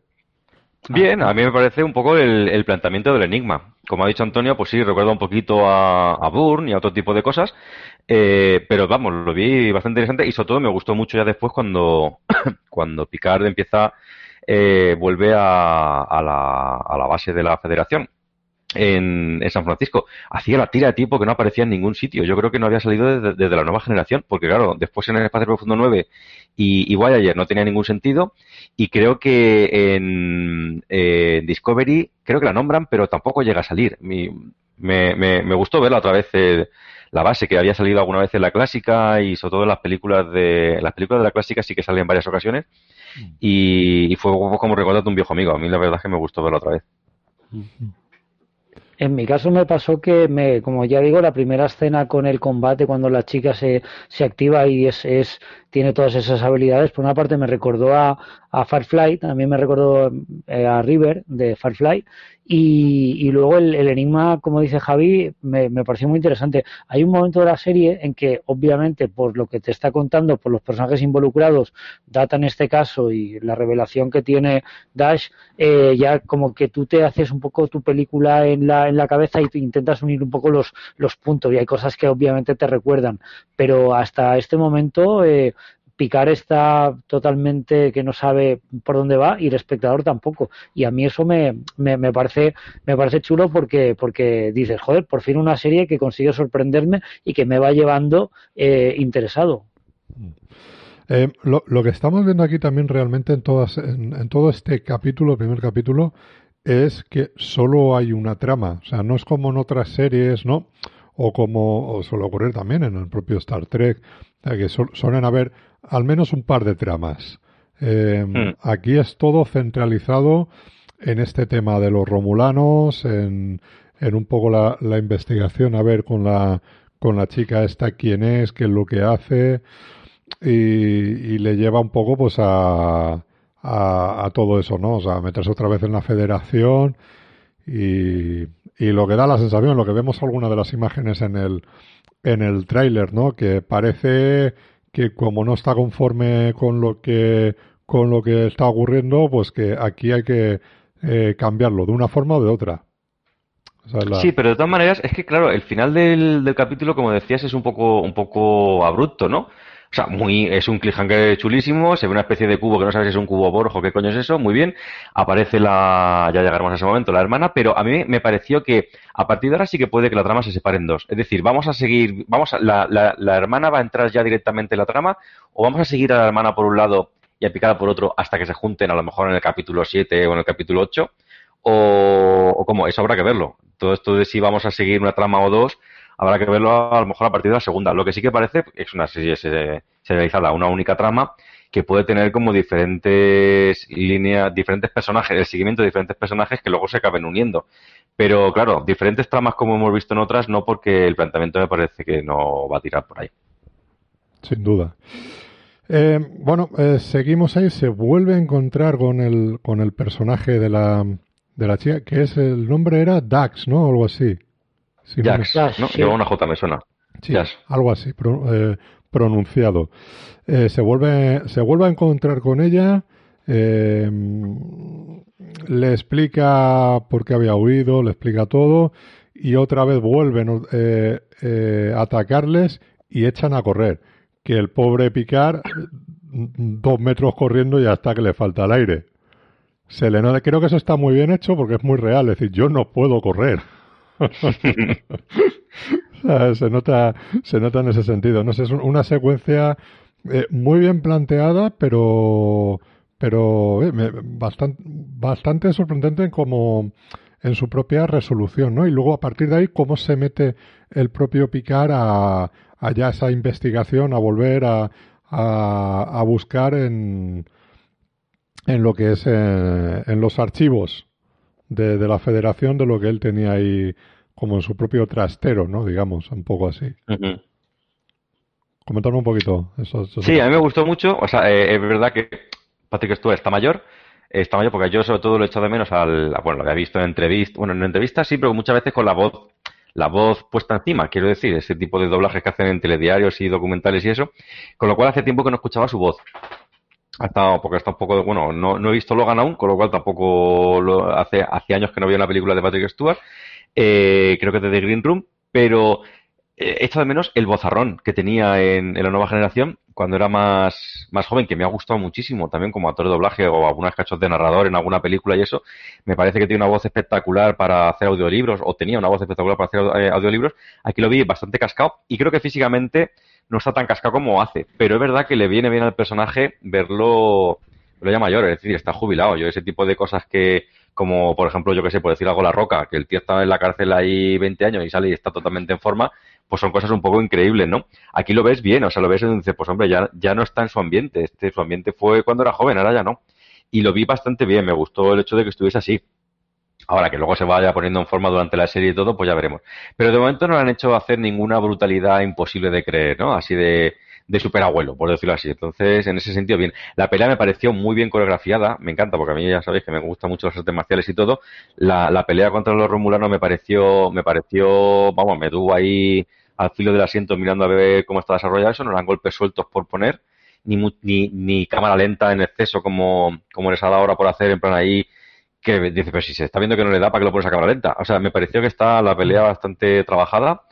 Bien, a mí me parece un poco el, el, planteamiento del enigma. Como ha dicho Antonio, pues sí, recuerda un poquito a, a Burn y a otro tipo de cosas, eh, pero vamos, lo vi bastante interesante y sobre todo me gustó mucho ya después cuando, *coughs* cuando Picard empieza, eh, vuelve a, a, la, a la base de la Federación en, en, San Francisco. Hacía la tira de tipo que no aparecía en ningún sitio. Yo creo que no había salido desde, desde la nueva generación, porque claro, después en el Espacio Profundo 9 y, y Voyager no tenía ningún sentido. Y creo que en eh, Discovery, creo que la nombran, pero tampoco llega a salir. Mi, me, me, me, gustó verla otra vez eh, la base que había salido alguna vez en la clásica y sobre todo en las películas de las películas de la clásica sí que salen en varias ocasiones y, y fue como recordarte un viejo amigo. A mí la verdad es que me gustó verlo otra vez. En mi caso me pasó que, me, como ya digo, la primera escena con el combate, cuando la chica se, se activa y es, es, tiene todas esas habilidades, por una parte me recordó a, a Firefly, también me recordó eh, a River de Firefly, y, y luego el, enigma, como dice Javi, me, me, pareció muy interesante. Hay un momento de la serie en que, obviamente, por lo que te está contando, por los personajes involucrados, Data en este caso y la revelación que tiene Dash, eh, ya como que tú te haces un poco tu película en la, en la cabeza y intentas unir un poco los, los puntos. Y hay cosas que obviamente te recuerdan. Pero hasta este momento, eh, Picar está totalmente que no sabe por dónde va y el espectador tampoco. Y a mí eso me, me, me, parece, me parece chulo porque, porque dices, joder, por fin una serie que consigue sorprenderme y que me va llevando eh, interesado. Eh, lo, lo, que estamos viendo aquí también realmente en, todas, en todo este capítulo, primer capítulo, es que solo hay una trama. O sea, no es como en otras series, ¿no? O como suele ocurrir también en el propio Star Trek, que suelen haber al menos un par de tramas. Eh, mm. Aquí es todo centralizado en este tema de los romulanos, en, en un poco la, la, investigación, a ver con la, con la chica esta quién es, qué es lo que hace, y, y le lleva un poco pues a, a, a, todo eso, ¿no? O sea, meterse otra vez en la federación y, y lo que da la sensación, lo que vemos alguna de las imágenes en el, en el tráiler, ¿no? Que parece que como no está conforme con lo que con lo que está ocurriendo, pues que aquí hay que eh, cambiarlo de una forma o de otra. O. Sí, pero de todas maneras es que claro, el final del, del capítulo, como decías, es un poco un poco abrupto, ¿no? O sea, muy, es un cliffhanger chulísimo, se ve una especie de cubo que no sabes si es un cubo borjo, qué coño es eso, muy bien. Aparece la, ya llegaremos a ese momento, la hermana, pero a mí me pareció que a partir de ahora sí que puede que la trama se separe en dos. Es decir, vamos a seguir, vamos a, la, la, la hermana va a entrar ya directamente en la trama, o vamos a seguir a la hermana por un lado y a Picada por otro hasta que se junten a lo mejor en el capítulo 7 o en el capítulo 8, o, o cómo, eso habrá que verlo. Todo esto de si vamos a seguir una trama o dos, habrá que verlo a lo mejor a partir de la segunda. Lo que sí que parece es una serie serializada, una única trama que puede tener como diferentes líneas, diferentes personajes, el seguimiento de diferentes personajes que luego se acaben uniendo. Pero claro, diferentes tramas como hemos visto en otras, no porque el planteamiento me parece que no va a tirar por ahí. Sin duda. Eh, bueno, eh, seguimos ahí, se vuelve a encontrar con el, con el personaje de la, de la chica, que es el nombre era Dax, ¿no? O algo así. Sí, Jax, Jax, ¿no? Sí. Lleva una J, me suena. Sí, Jax. algo así, pro, eh, pronunciado. Eh, se, vuelve, se vuelve a encontrar con ella, eh, le explica por qué había huido, le explica todo, y otra vez vuelven eh, a atacarles y echan a correr. Que el pobre Picar, dos metros corriendo y hasta que le falta el aire. Se le nota, creo que eso está muy bien hecho porque es muy real, es decir, yo no puedo correr. *laughs* se nota, se nota en ese sentido. No sé, es una secuencia eh, muy bien planteada, pero, pero eh, bastante, sorprendente como en su propia resolución, ¿no? Y luego a partir de ahí cómo se mete el propio Picard a, ya esa investigación, a volver a, a, a buscar en, en lo que es eh, en los archivos de, de, la federación de lo que él tenía ahí como en su propio trastero, ¿no? Digamos, un poco así. Uh -huh. Comentarme un poquito. Eso, eso sí, a mí me gustó mucho. O sea, eh, es verdad que Patrick Stewart está mayor. Está mayor porque yo sobre todo lo he echado de menos al... Bueno, lo había visto en entrevistas, bueno, en entrevistas sí, pero muchas veces con la voz la voz puesta encima, quiero decir, ese tipo de doblajes que hacen en telediarios y documentales y eso, con lo cual hace tiempo que no escuchaba su voz hasta porque está un poco bueno no, no he visto Logan aún con lo cual tampoco lo, hace hace años que no veo una película de Patrick Stewart eh, creo que es de The Green Room pero eh, esto de menos el bozarrón que tenía en, en, la nueva generación cuando era más, más joven, que me ha gustado muchísimo también como actor de doblaje o algunas cachos de narrador en alguna película y eso, me parece que tiene una voz espectacular para hacer audiolibros, o tenía una voz espectacular para hacer eh, audiolibros, aquí lo vi bastante cascado y creo que físicamente no está tan cascado como hace, pero es verdad que le viene bien al personaje verlo, verlo ya mayor, es decir, está jubilado. Yo ese tipo de cosas que, como por ejemplo, yo que sé, por decir algo, La Roca, que el tío estaba en la cárcel ahí 20 años y sale y está totalmente en forma, pues son cosas un poco increíbles, ¿no? Aquí lo ves bien, o sea, lo ves y dices, pues hombre, ya, ya no está en su ambiente, este, su ambiente fue cuando era joven, ahora ya no. Y lo vi bastante bien, me gustó el hecho de que estuviese así. Ahora que luego se vaya poniendo en forma durante la serie y todo, pues ya veremos. Pero de momento no le han hecho hacer ninguna brutalidad imposible de creer, ¿no? Así de, de superabuelo, por decirlo así. Entonces, en ese sentido, bien. La pelea me pareció muy bien coreografiada, me encanta, porque a mí ya sabéis que me gustan mucho las artes marciales y todo. La, la pelea contra los romulanos me pareció, me pareció, vamos, me tuvo ahí al filo del asiento mirando a ver cómo está desarrollado eso, no eran golpes sueltos por poner, ni, ni, ni cámara lenta en exceso como, como les ha dado ahora por hacer, en plan ahí, que dice, pero si se está viendo que no le da, ¿para que lo pones a cámara lenta? O sea, me pareció que está la pelea bastante trabajada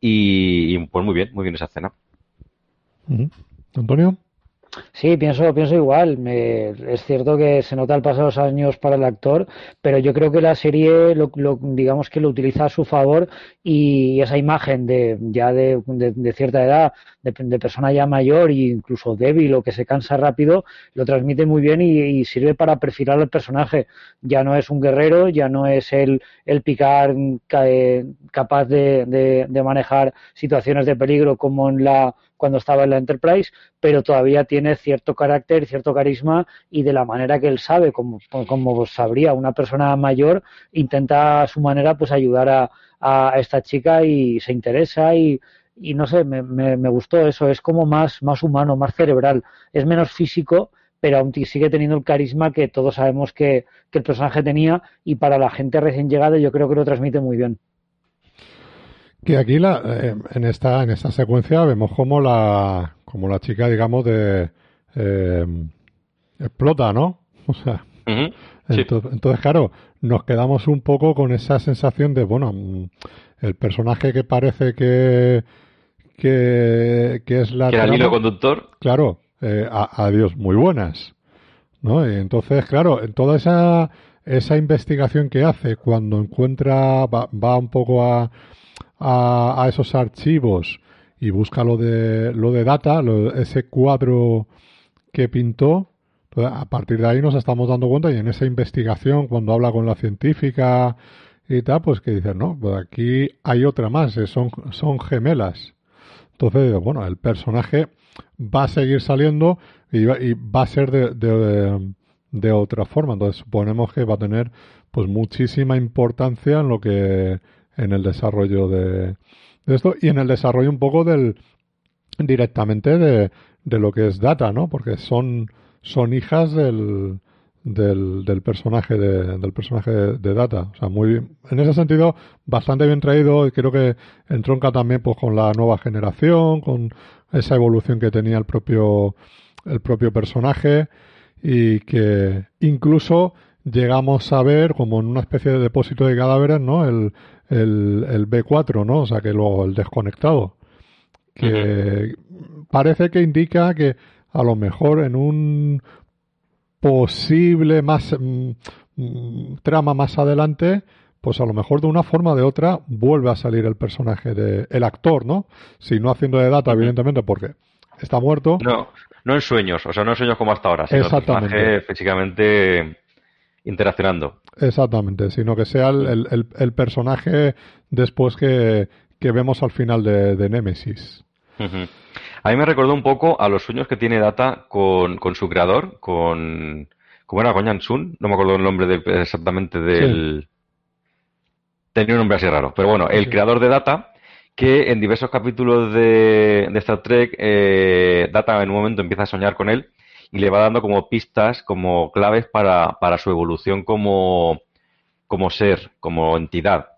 y, y pues muy bien, muy bien esa escena. Antonio. Sí, pienso, pienso igual. Me, es cierto que se nota el paso de los años para el actor, pero yo creo que la serie, lo, digamos que lo utiliza a su favor y esa imagen de ya de, de, cierta edad, de, de, persona ya mayor e incluso débil o que se cansa rápido, lo transmite muy bien y, sirve para perfilar al personaje. Ya no es un guerrero, ya no es el, el picar eh, capaz de manejar situaciones de peligro como en la cuando estaba en la Enterprise, pero todavía tiene cierto carácter, cierto carisma y de la manera que él sabe, como, como sabría. Una persona mayor, intenta a su manera pues ayudar a, a esta chica y se interesa y, y no sé, me, me, me, gustó eso, es como más, más humano, más cerebral, es menos físico, pero aún sigue teniendo el carisma que todos sabemos que, que el personaje tenía y para la gente recién llegada yo creo que lo transmite muy bien. Que aquí la, eh, en esta en esta secuencia vemos como la como la chica digamos de eh, explota, ¿no? *laughs* O sea, uh -huh. sí. entonces, entonces, claro, nos quedamos un poco con esa sensación de bueno, el personaje que parece que que, que es la que era el hilo conductor. Claro, eh, a, adiós, muy buenas, ¿no? Y entonces, claro, en toda esa esa investigación que hace cuando encuentra va, va un poco a a, a, esos archivos y busca lo de, lo de data, lo, ese cuadro que pintó, pues a partir de ahí nos estamos dando cuenta y en esa investigación, cuando habla con la científica y tal, pues que dice, no, pues aquí hay otra más, eh, son, son gemelas. Entonces, bueno, el personaje va a seguir saliendo y va, y va a ser de, de, de, otra forma. Entonces, suponemos que va a tener pues muchísima importancia en lo que en el desarrollo de, de, esto y en el desarrollo un poco del directamente de, de lo que es Data, ¿no? Porque son, son hijas del, del, personaje de, del personaje de, de, Data. O sea, muy en ese sentido bastante bien traído y creo que entronca también pues con la nueva generación, con esa evolución que tenía el propio el propio personaje y que incluso llegamos a ver como en una especie de depósito de cadáveres, ¿no? El, el, el B4, ¿no? O sea, que luego el desconectado. Que uh -huh. parece que indica que a lo mejor en un posible más mmm, trama más adelante, pues a lo mejor de una forma o de otra vuelve a salir el personaje de el actor, ¿no? Si no haciendo de data, evidentemente, porque está muerto. No, no en sueños, o sea, no en sueños como hasta ahora, sino Exactamente. físicamente interaccionando. Exactamente, sino que sea el, el, el personaje después que, que, vemos al final de, de Nemesis. Uh -huh. A mí me recordó un poco a los sueños que tiene Data con, con su creador, con... ¿Cómo era? Con Sun. No me acuerdo el nombre de, exactamente del... Sí. Tenía un nombre así raro. Pero bueno, el sí. creador de Data, que en diversos capítulos de, de Star Trek, eh, Data en un momento empieza a soñar con él y le va dando como pistas, como claves para, para su evolución como, como ser, como entidad.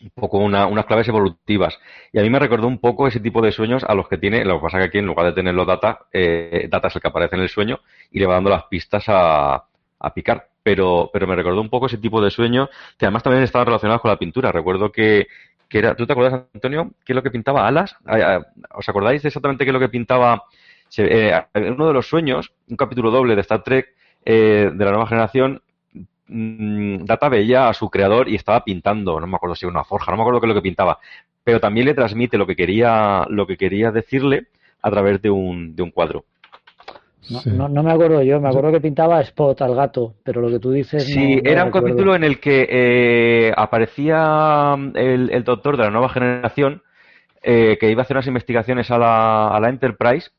Un poco una, unas claves evolutivas. Y a mí me recordó un poco ese tipo de sueños a los que tiene, lo que pasa que aquí en lugar de tenerlo data, eh, es el que aparece en el sueño y le va dando las pistas a, a picar. Pero, pero me recordó un poco ese tipo de sueños que además también estaban relacionados con la pintura. Recuerdo que, que era, ¿tú te acuerdas, Antonio, qué es lo que pintaba? ¿Alas? ¿Os acordáis exactamente qué es lo que pintaba? Se, eh, en uno de los sueños, un capítulo doble de Star Trek eh, de la nueva generación, mmm, Data veía a su creador y estaba pintando, no me acuerdo si era una forja, no me acuerdo qué es lo que pintaba, pero también le transmite lo que quería, lo que quería decirle a través de un, de un cuadro. No, sí. no, no, me acuerdo yo, me acuerdo que pintaba Spot al gato, pero lo que tú dices. Sí, no, era un capítulo en el que eh, aparecía el, el doctor de la nueva generación eh, que iba a hacer unas investigaciones a la, a la Enterprise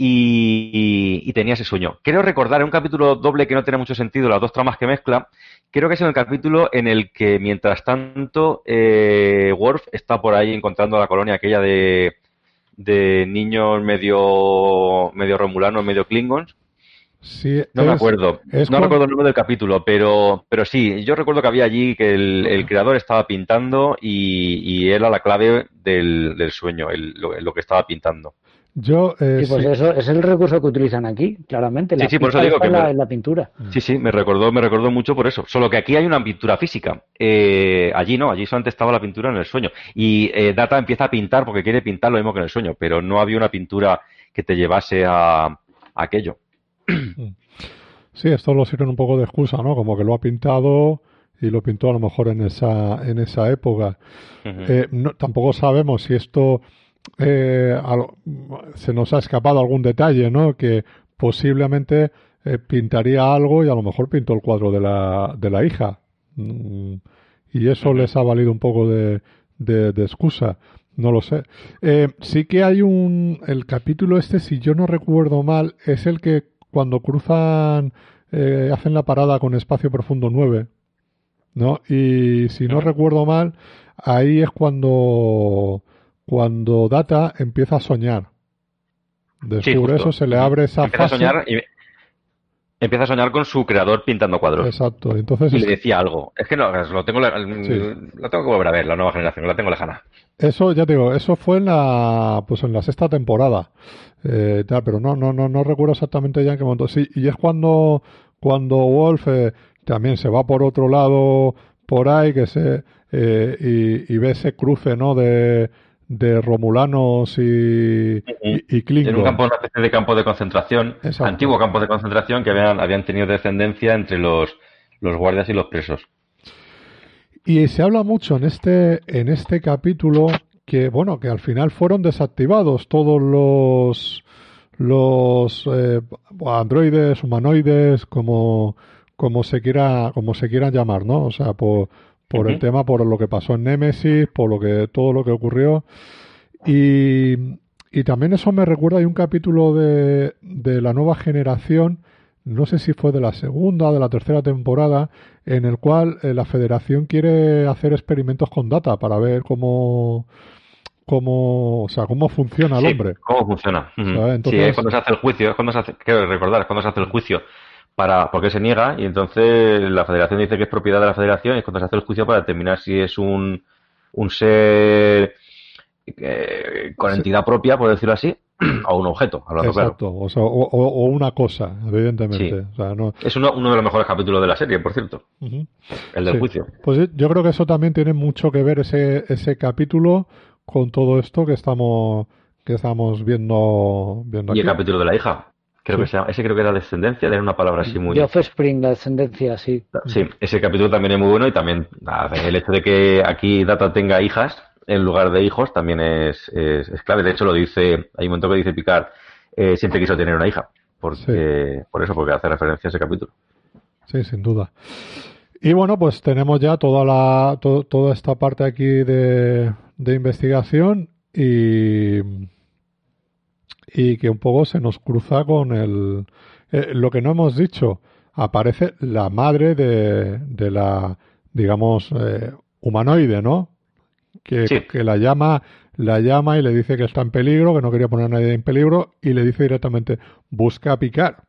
y, y, tenía ese sueño. Creo recordar, en un capítulo doble que no tiene mucho sentido, las dos tramas que mezcla, creo que es en el capítulo en el que, mientras tanto, eh, Worf está por ahí encontrando la colonia aquella de, de niños medio, medio romulanos, medio klingons, Sí, no es, me acuerdo, es no recuerdo el nombre del capítulo, pero, pero sí, yo recuerdo que había allí que el, el creador estaba pintando y, y era la clave del, del sueño, el- lo, lo que estaba pintando. Yo, eh, Sí, pues sí. eso es el recurso que utilizan aquí, claramente. La Sí, sí, por eso digo que en la, me- la pintura. Sí, sí, me recordó, me recordó mucho por eso. Solo que aquí hay una pintura física. Eh, allí no, allí solamente estaba la pintura en el sueño. Y eh, Data empieza a pintar porque quiere pintar lo mismo que en el sueño, pero no había una pintura que te llevase a, a aquello. Sí, esto lo sirven un poco de excusa, ¿no? Como que lo ha pintado y lo pintó a lo mejor en esa, en esa época. Eh, no- tampoco sabemos si esto eh, al- se nos ha escapado algún detalle, ¿no? Que posiblemente eh, pintaría algo y a lo mejor pintó el cuadro de la, de la hija. Mm, Y eso les ha valido un poco de, de- de excusa. No lo sé. Eh, sí que hay un... El capítulo este, si yo no recuerdo mal, es el que cuando cruzan, hacen la parada con Espacio Profundo 9, ¿no? Y si no recuerdo mal, ahí es cuando, cuando Data empieza a soñar. Sí, Descubre justo. eso, se le abre esa empieza fase. a soñar y empieza a soñar con su creador pintando cuadros. Exacto. Entonces, Y le decía algo. Es que no, lo tengo, le- lo tengo que volver a ver, la nueva generación, la tengo lejana. Eso, ya te digo, eso fue en la, pues en la sexta temporada. Eh, tal, pero no, no, no, no recuerdo exactamente ya en qué momento. Sí, y es cuando, cuando Wolf eh, también se va por otro lado, por ahí, que se, eh, y, y ve ese cruce, ¿no? De, de Romulanos y, y, y Klingon. En un campo, una especie de campo de concentración, Exacto. antiguo campo de concentración que habían, habían tenido descendencia entre los, los guardias y los presos. Y se habla mucho en este, en este capítulo que, bueno, que al final fueron desactivados todos los, los eh, androides, humanoides, como, como se quiera, como se quieran llamar, ¿no? O sea, por, por el tema, por lo que pasó en Nemesis, por lo que, todo lo que ocurrió. Y, y también eso me recuerda, hay un capítulo de, de la nueva generación, no sé si fue de la segunda o de la tercera temporada, en el cual eh, la federación quiere hacer experimentos con data para ver cómo, cómo, o sea, cómo funciona el Sí, hombre. ¿Cómo funciona? Sí, es cuando se hace el juicio, es cuando se hace, quiero recordar, es cuando se hace el juicio para, porque se niega y entonces la federación dice que es propiedad de la federación y es cuando se hace el juicio para determinar si es un, un ser eh, con entidad propia, por decirlo así, *clears throat* o un objeto, hablando claro. O, sea, o, o- una cosa, evidentemente. Sí. O sea, no, Es uno, uno de los mejores capítulos de la serie, por cierto, el del Sí. juicio. Pues yo- yo creo que eso también tiene mucho que ver ese, ese capítulo con todo esto que estamos que estamos viendo viendo Y aquí. el capítulo de la hija. Creo que se llama- ese creo que era descendencia, era una palabra así muy... De Offspring, la descendencia, sí. Sí, ese capítulo también es muy bueno y también nada, el hecho de que aquí Data tenga hijas en lugar de hijos también es, es, es clave. De hecho, lo dice, hay un momento que dice Picard, eh, siempre quiso tener una hija. Porque, Por eso, porque hace referencia a ese capítulo. Sí, sin duda. Y bueno, pues tenemos ya toda la to- toda esta parte aquí de, de investigación y y que un poco se nos cruza con el eh, lo que no hemos dicho aparece la madre de, de la digamos eh, humanoide, ¿no? Que, Sí. que la llama la llama y le dice que está en peligro, que no quería poner a nadie en peligro y le dice directamente busca a picar.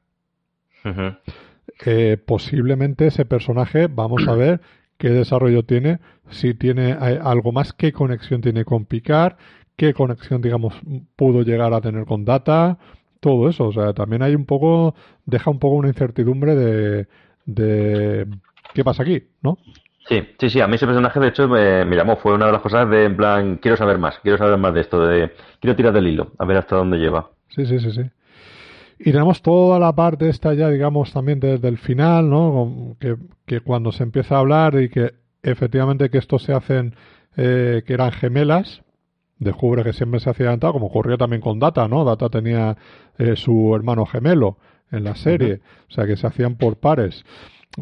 Eh, posiblemente ese personaje, vamos a ver qué desarrollo tiene, si tiene algo más, qué conexión tiene con Picard, qué conexión, digamos, pudo llegar a tener con Data, todo eso. O sea, también hay un poco, deja un poco una incertidumbre de, de qué pasa aquí, ¿no? Sí, sí, sí, a mí ese personaje de hecho me, me llamó, fue una de las cosas de en plan, quiero saber más, quiero saber más de esto, de quiero tirar del hilo, a ver hasta dónde lleva. Sí, sí, sí, sí. Y tenemos toda la parte esta ya, digamos, también desde el final, ¿no? Que cuando se empieza a hablar y que efectivamente que estos se hacen, eh, que eran gemelas, descubre que siempre se hacía adelantado, como ocurrió también con Data, ¿no? Data tenía eh, su hermano gemelo en la serie, o sea que se hacían por pares.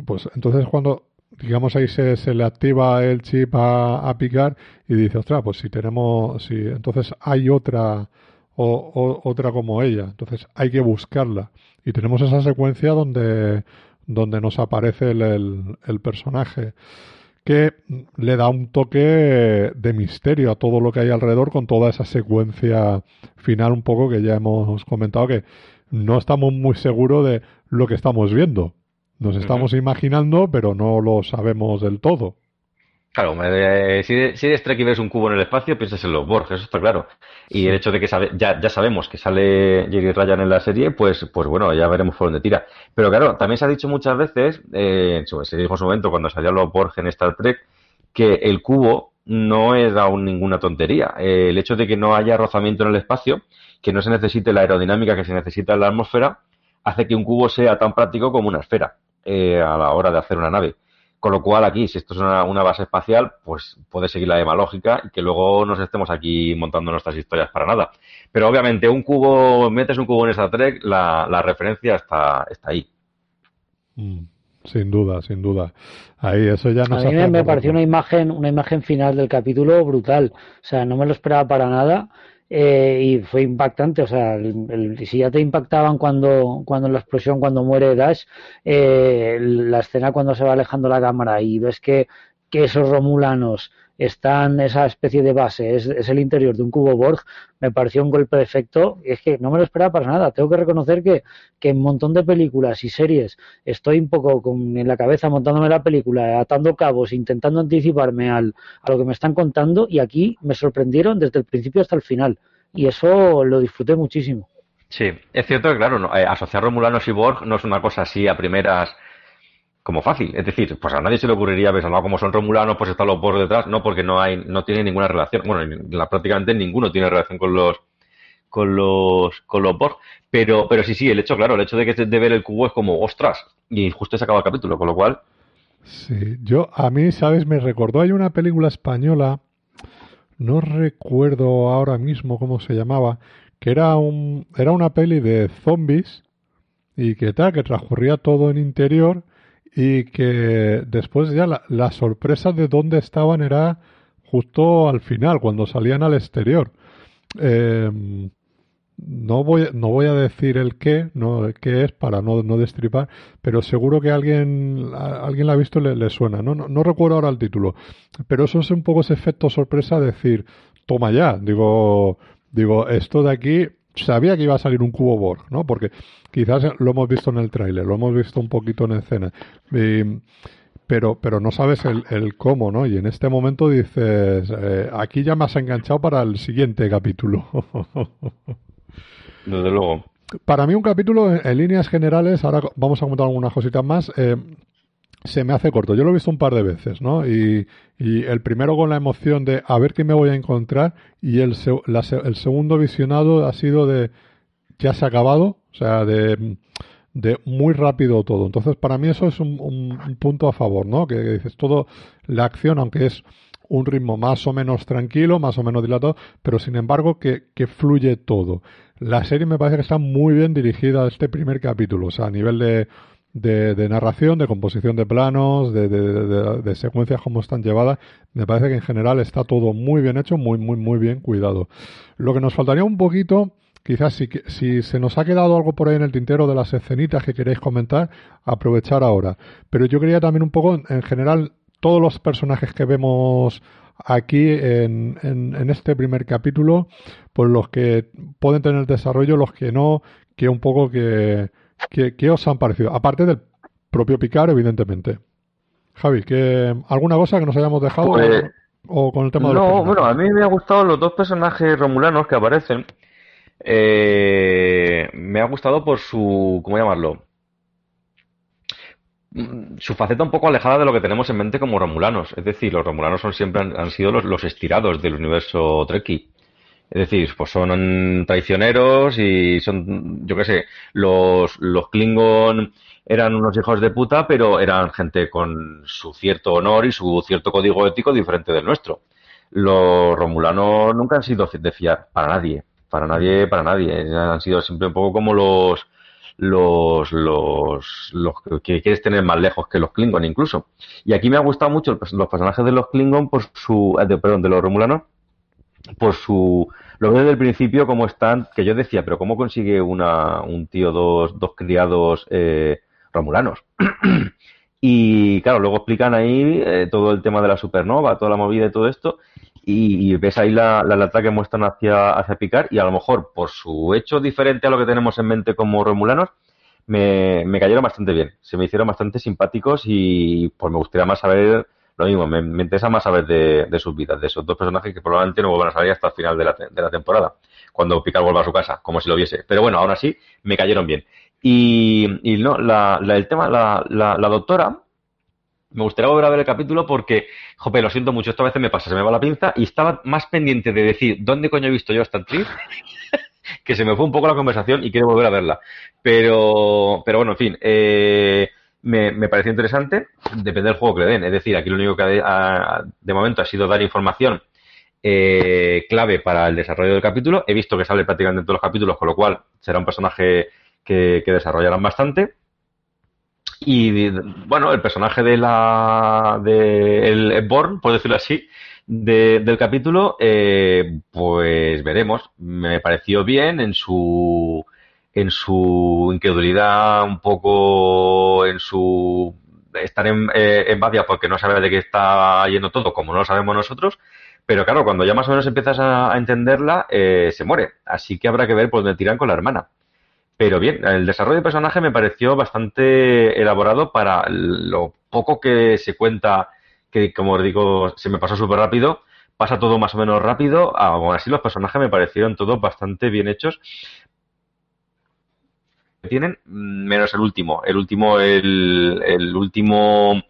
Pues entonces cuando digamos ahí se, se le activa el chip a, a picar y dice, ostras, pues si tenemos, si entonces hay otra o, o, otra como ella, entonces hay que buscarla y tenemos esa secuencia donde donde nos aparece el, el, el personaje que le da un toque de misterio a todo lo que hay alrededor con toda esa secuencia final un poco que ya hemos comentado que no estamos muy seguros de lo que estamos viendo. Nos estamos imaginando, pero no lo sabemos del todo. Claro, eh, si, si eres Trek y ves un cubo en el espacio, piensas en los Borg, eso está claro. Y el hecho de que sabe, ya, ya sabemos que sale Jerry Ryan en la serie, pues, pues bueno, ya veremos por dónde tira. Pero claro, también se ha dicho muchas veces, eh, se dijo en su momento cuando salían los Borg en Star Trek, que el cubo no es aún ninguna tontería. Eh, el hecho de que no haya rozamiento en el espacio, que no se necesite la aerodinámica que se necesita en la atmósfera, hace que un cubo sea tan práctico como una esfera eh, a la hora de hacer una nave. Con lo cual aquí, si esto es una, una, base espacial, pues puede seguir la misma lógica y que luego nos estemos aquí montando nuestras historias para nada. Pero obviamente un cubo, metes un cubo en Star Trek, la, la referencia está, está ahí. Mm, sin duda, sin duda. Ahí eso ya nos A mí me, me pareció una imagen, una imagen final del capítulo brutal. O sea, no me lo esperaba para nada. Eh, y fue impactante, o sea, el, si ya te impactaban cuando, cuando en la explosión, cuando muere Dash, eh, la escena cuando se va alejando la cámara y ves que, que esos romulanos están, esa especie de base, es, es, el interior de un cubo Borg, me pareció un golpe de efecto, y es que no me lo esperaba para nada, tengo que reconocer que, que en un montón de películas y series estoy un poco con, en la cabeza montándome la película, atando cabos, intentando anticiparme al, a lo que me están contando, y aquí me sorprendieron desde el principio hasta el final, y eso lo disfruté muchísimo. Sí, es cierto que, claro, no, eh, asociar Romulanos y Borg no es una cosa así a primeras como fácil. Es decir, pues a nadie se le ocurriría, ves, no, como son romulanos, pues están los por detrás. No, porque no hay, no tiene ninguna relación. Bueno, prácticamente ninguno tiene relación con los, con los, con los Borg. Pero, pero sí, sí, el hecho, claro, el hecho de que de ver el cubo es como, ostras, y justo se acaba el capítulo, con lo cual. Sí, yo, a mí, ¿sabes? Me recordó, hay una película española, no recuerdo ahora mismo cómo se llamaba, que era un, era una peli de zombies y que tal, que transcurría todo en interior y que después ya la, la, sorpresa de dónde estaban era justo al final, cuando salían al exterior. Eh, no voy, no voy a decir el qué, no, qué es para no, no destripar, pero seguro que alguien, alguien la ha visto y le, le suena. No, no, no, recuerdo ahora el título, pero eso es un poco ese efecto sorpresa de decir, toma ya, digo, digo, esto de aquí sabía que iba a salir un cubo Borg, ¿no? Porque quizás lo hemos visto en el tráiler, lo hemos visto un poquito en escena. Y, pero, pero no sabes el, el, cómo, ¿no? Y en este momento dices, eh, aquí ya me has enganchado para el siguiente capítulo. *laughs* Desde luego. Para mí un capítulo, en, en, líneas generales, ahora vamos a comentar algunas cositas más, eh, se me hace corto. Yo lo he visto un par de veces, ¿no? Y, y el primero con la emoción de a ver qué me voy a encontrar y el, la, el segundo visionado ha sido de ya se ha acabado, o sea, de, de muy rápido todo. Entonces, para mí eso es un, un, un punto a favor, ¿no? Que, que, dices, todo, la acción, aunque es un ritmo más o menos tranquilo, más o menos dilatado, pero sin embargo que, que fluye todo. La serie me parece que está muy bien dirigida a este primer capítulo, o sea, a nivel de, de, de narración, de composición de planos, de, de, secuencias como están llevadas, me parece que en general está todo muy bien hecho, muy, muy, muy bien cuidado. Lo que nos faltaría un poquito, quizás si, si se nos ha quedado algo por ahí en el tintero de las escenitas que queréis comentar, aprovechar ahora. Pero yo quería también un poco, en general, todos los personajes que vemos aquí en, en, en, este primer capítulo, pues los que pueden tener desarrollo, los que no, que un poco que, que os han parecido, aparte del propio Picard, evidentemente. Javi, que ¿alguna cosa que nos hayamos dejado pues, o, o, con el tema de los No, bueno, a mí me ha gustado los dos personajes romulanos que aparecen. Eh, me ha gustado por su, ¿cómo llamarlo? su faceta un poco alejada de lo que tenemos en mente como romulanos. Es decir, los romulanos son siempre han, han sido los, los, estirados del universo Trekkie. Es decir, pues son traicioneros y son, yo qué sé, los, los Klingon eran unos hijos de puta, pero eran gente con su cierto honor y su cierto código ético diferente del nuestro. Los romulanos nunca han sido de fiar para nadie, para nadie, para nadie. Han sido siempre un poco como los, los, los, los que quieres tener más lejos que los Klingon incluso. Y aquí me ha gustado mucho los personajes de los Klingon por su, de, perdón, de los Romulanos, por su, lo veo desde el principio como están, que yo decía, pero ¿cómo consigue una, un tío dos, dos criados eh, romulanos? *clears throat* y claro, luego explican ahí eh, todo el tema de la supernova, toda la movida y todo esto, y, ves ahí la, la que muestran hacia, hacia Picar y a lo mejor por su hecho diferente a lo que tenemos en mente como Romulanos, me, me cayeron bastante bien, se me hicieron bastante simpáticos y pues me gustaría más saber lo mismo, me, interesa más saber de, sus vidas, de esos dos personajes que probablemente no vuelvan a salir hasta el final de la, temporada, cuando Picard vuelva a su casa, como si lo viese. Pero bueno, aún así me cayeron bien. Y, no, la, la, el tema, la, doctora, me gustaría volver a ver el capítulo porque, jope, lo siento mucho, esta vez me pasa, se me va la pinza y estaba más pendiente de decir dónde coño he visto yo esta actriz *laughs* que se me fue un poco la conversación y quiero volver a verla. Pero, pero bueno, en fin, eh, me, me pareció interesante, depende del juego que le den. Es decir, aquí lo único que ha, de momento ha sido dar información eh, clave para el desarrollo del capítulo. He visto que sale prácticamente en todos los capítulos, con lo cual será un personaje que, que desarrollarán bastante. Y bueno, el personaje de la de el Born, por decirlo así, del capítulo, eh, pues veremos. Me pareció bien en su en su incredulidad, un poco en su estar en, eh, en porque no sabe de qué está yendo todo, como no lo sabemos nosotros. Pero claro, cuando ya más o menos empiezas a, entenderla, eh, se muere. Así que habrá que ver por dónde tiran con la hermana. Pero bien, el desarrollo de personaje me pareció bastante elaborado para lo poco que se cuenta, que como os digo, se me pasó súper rápido. Pasa todo más o menos rápido. Aún así, los personajes me parecieron todos bastante bien hechos. Tienen, menos el último. El último, el, el último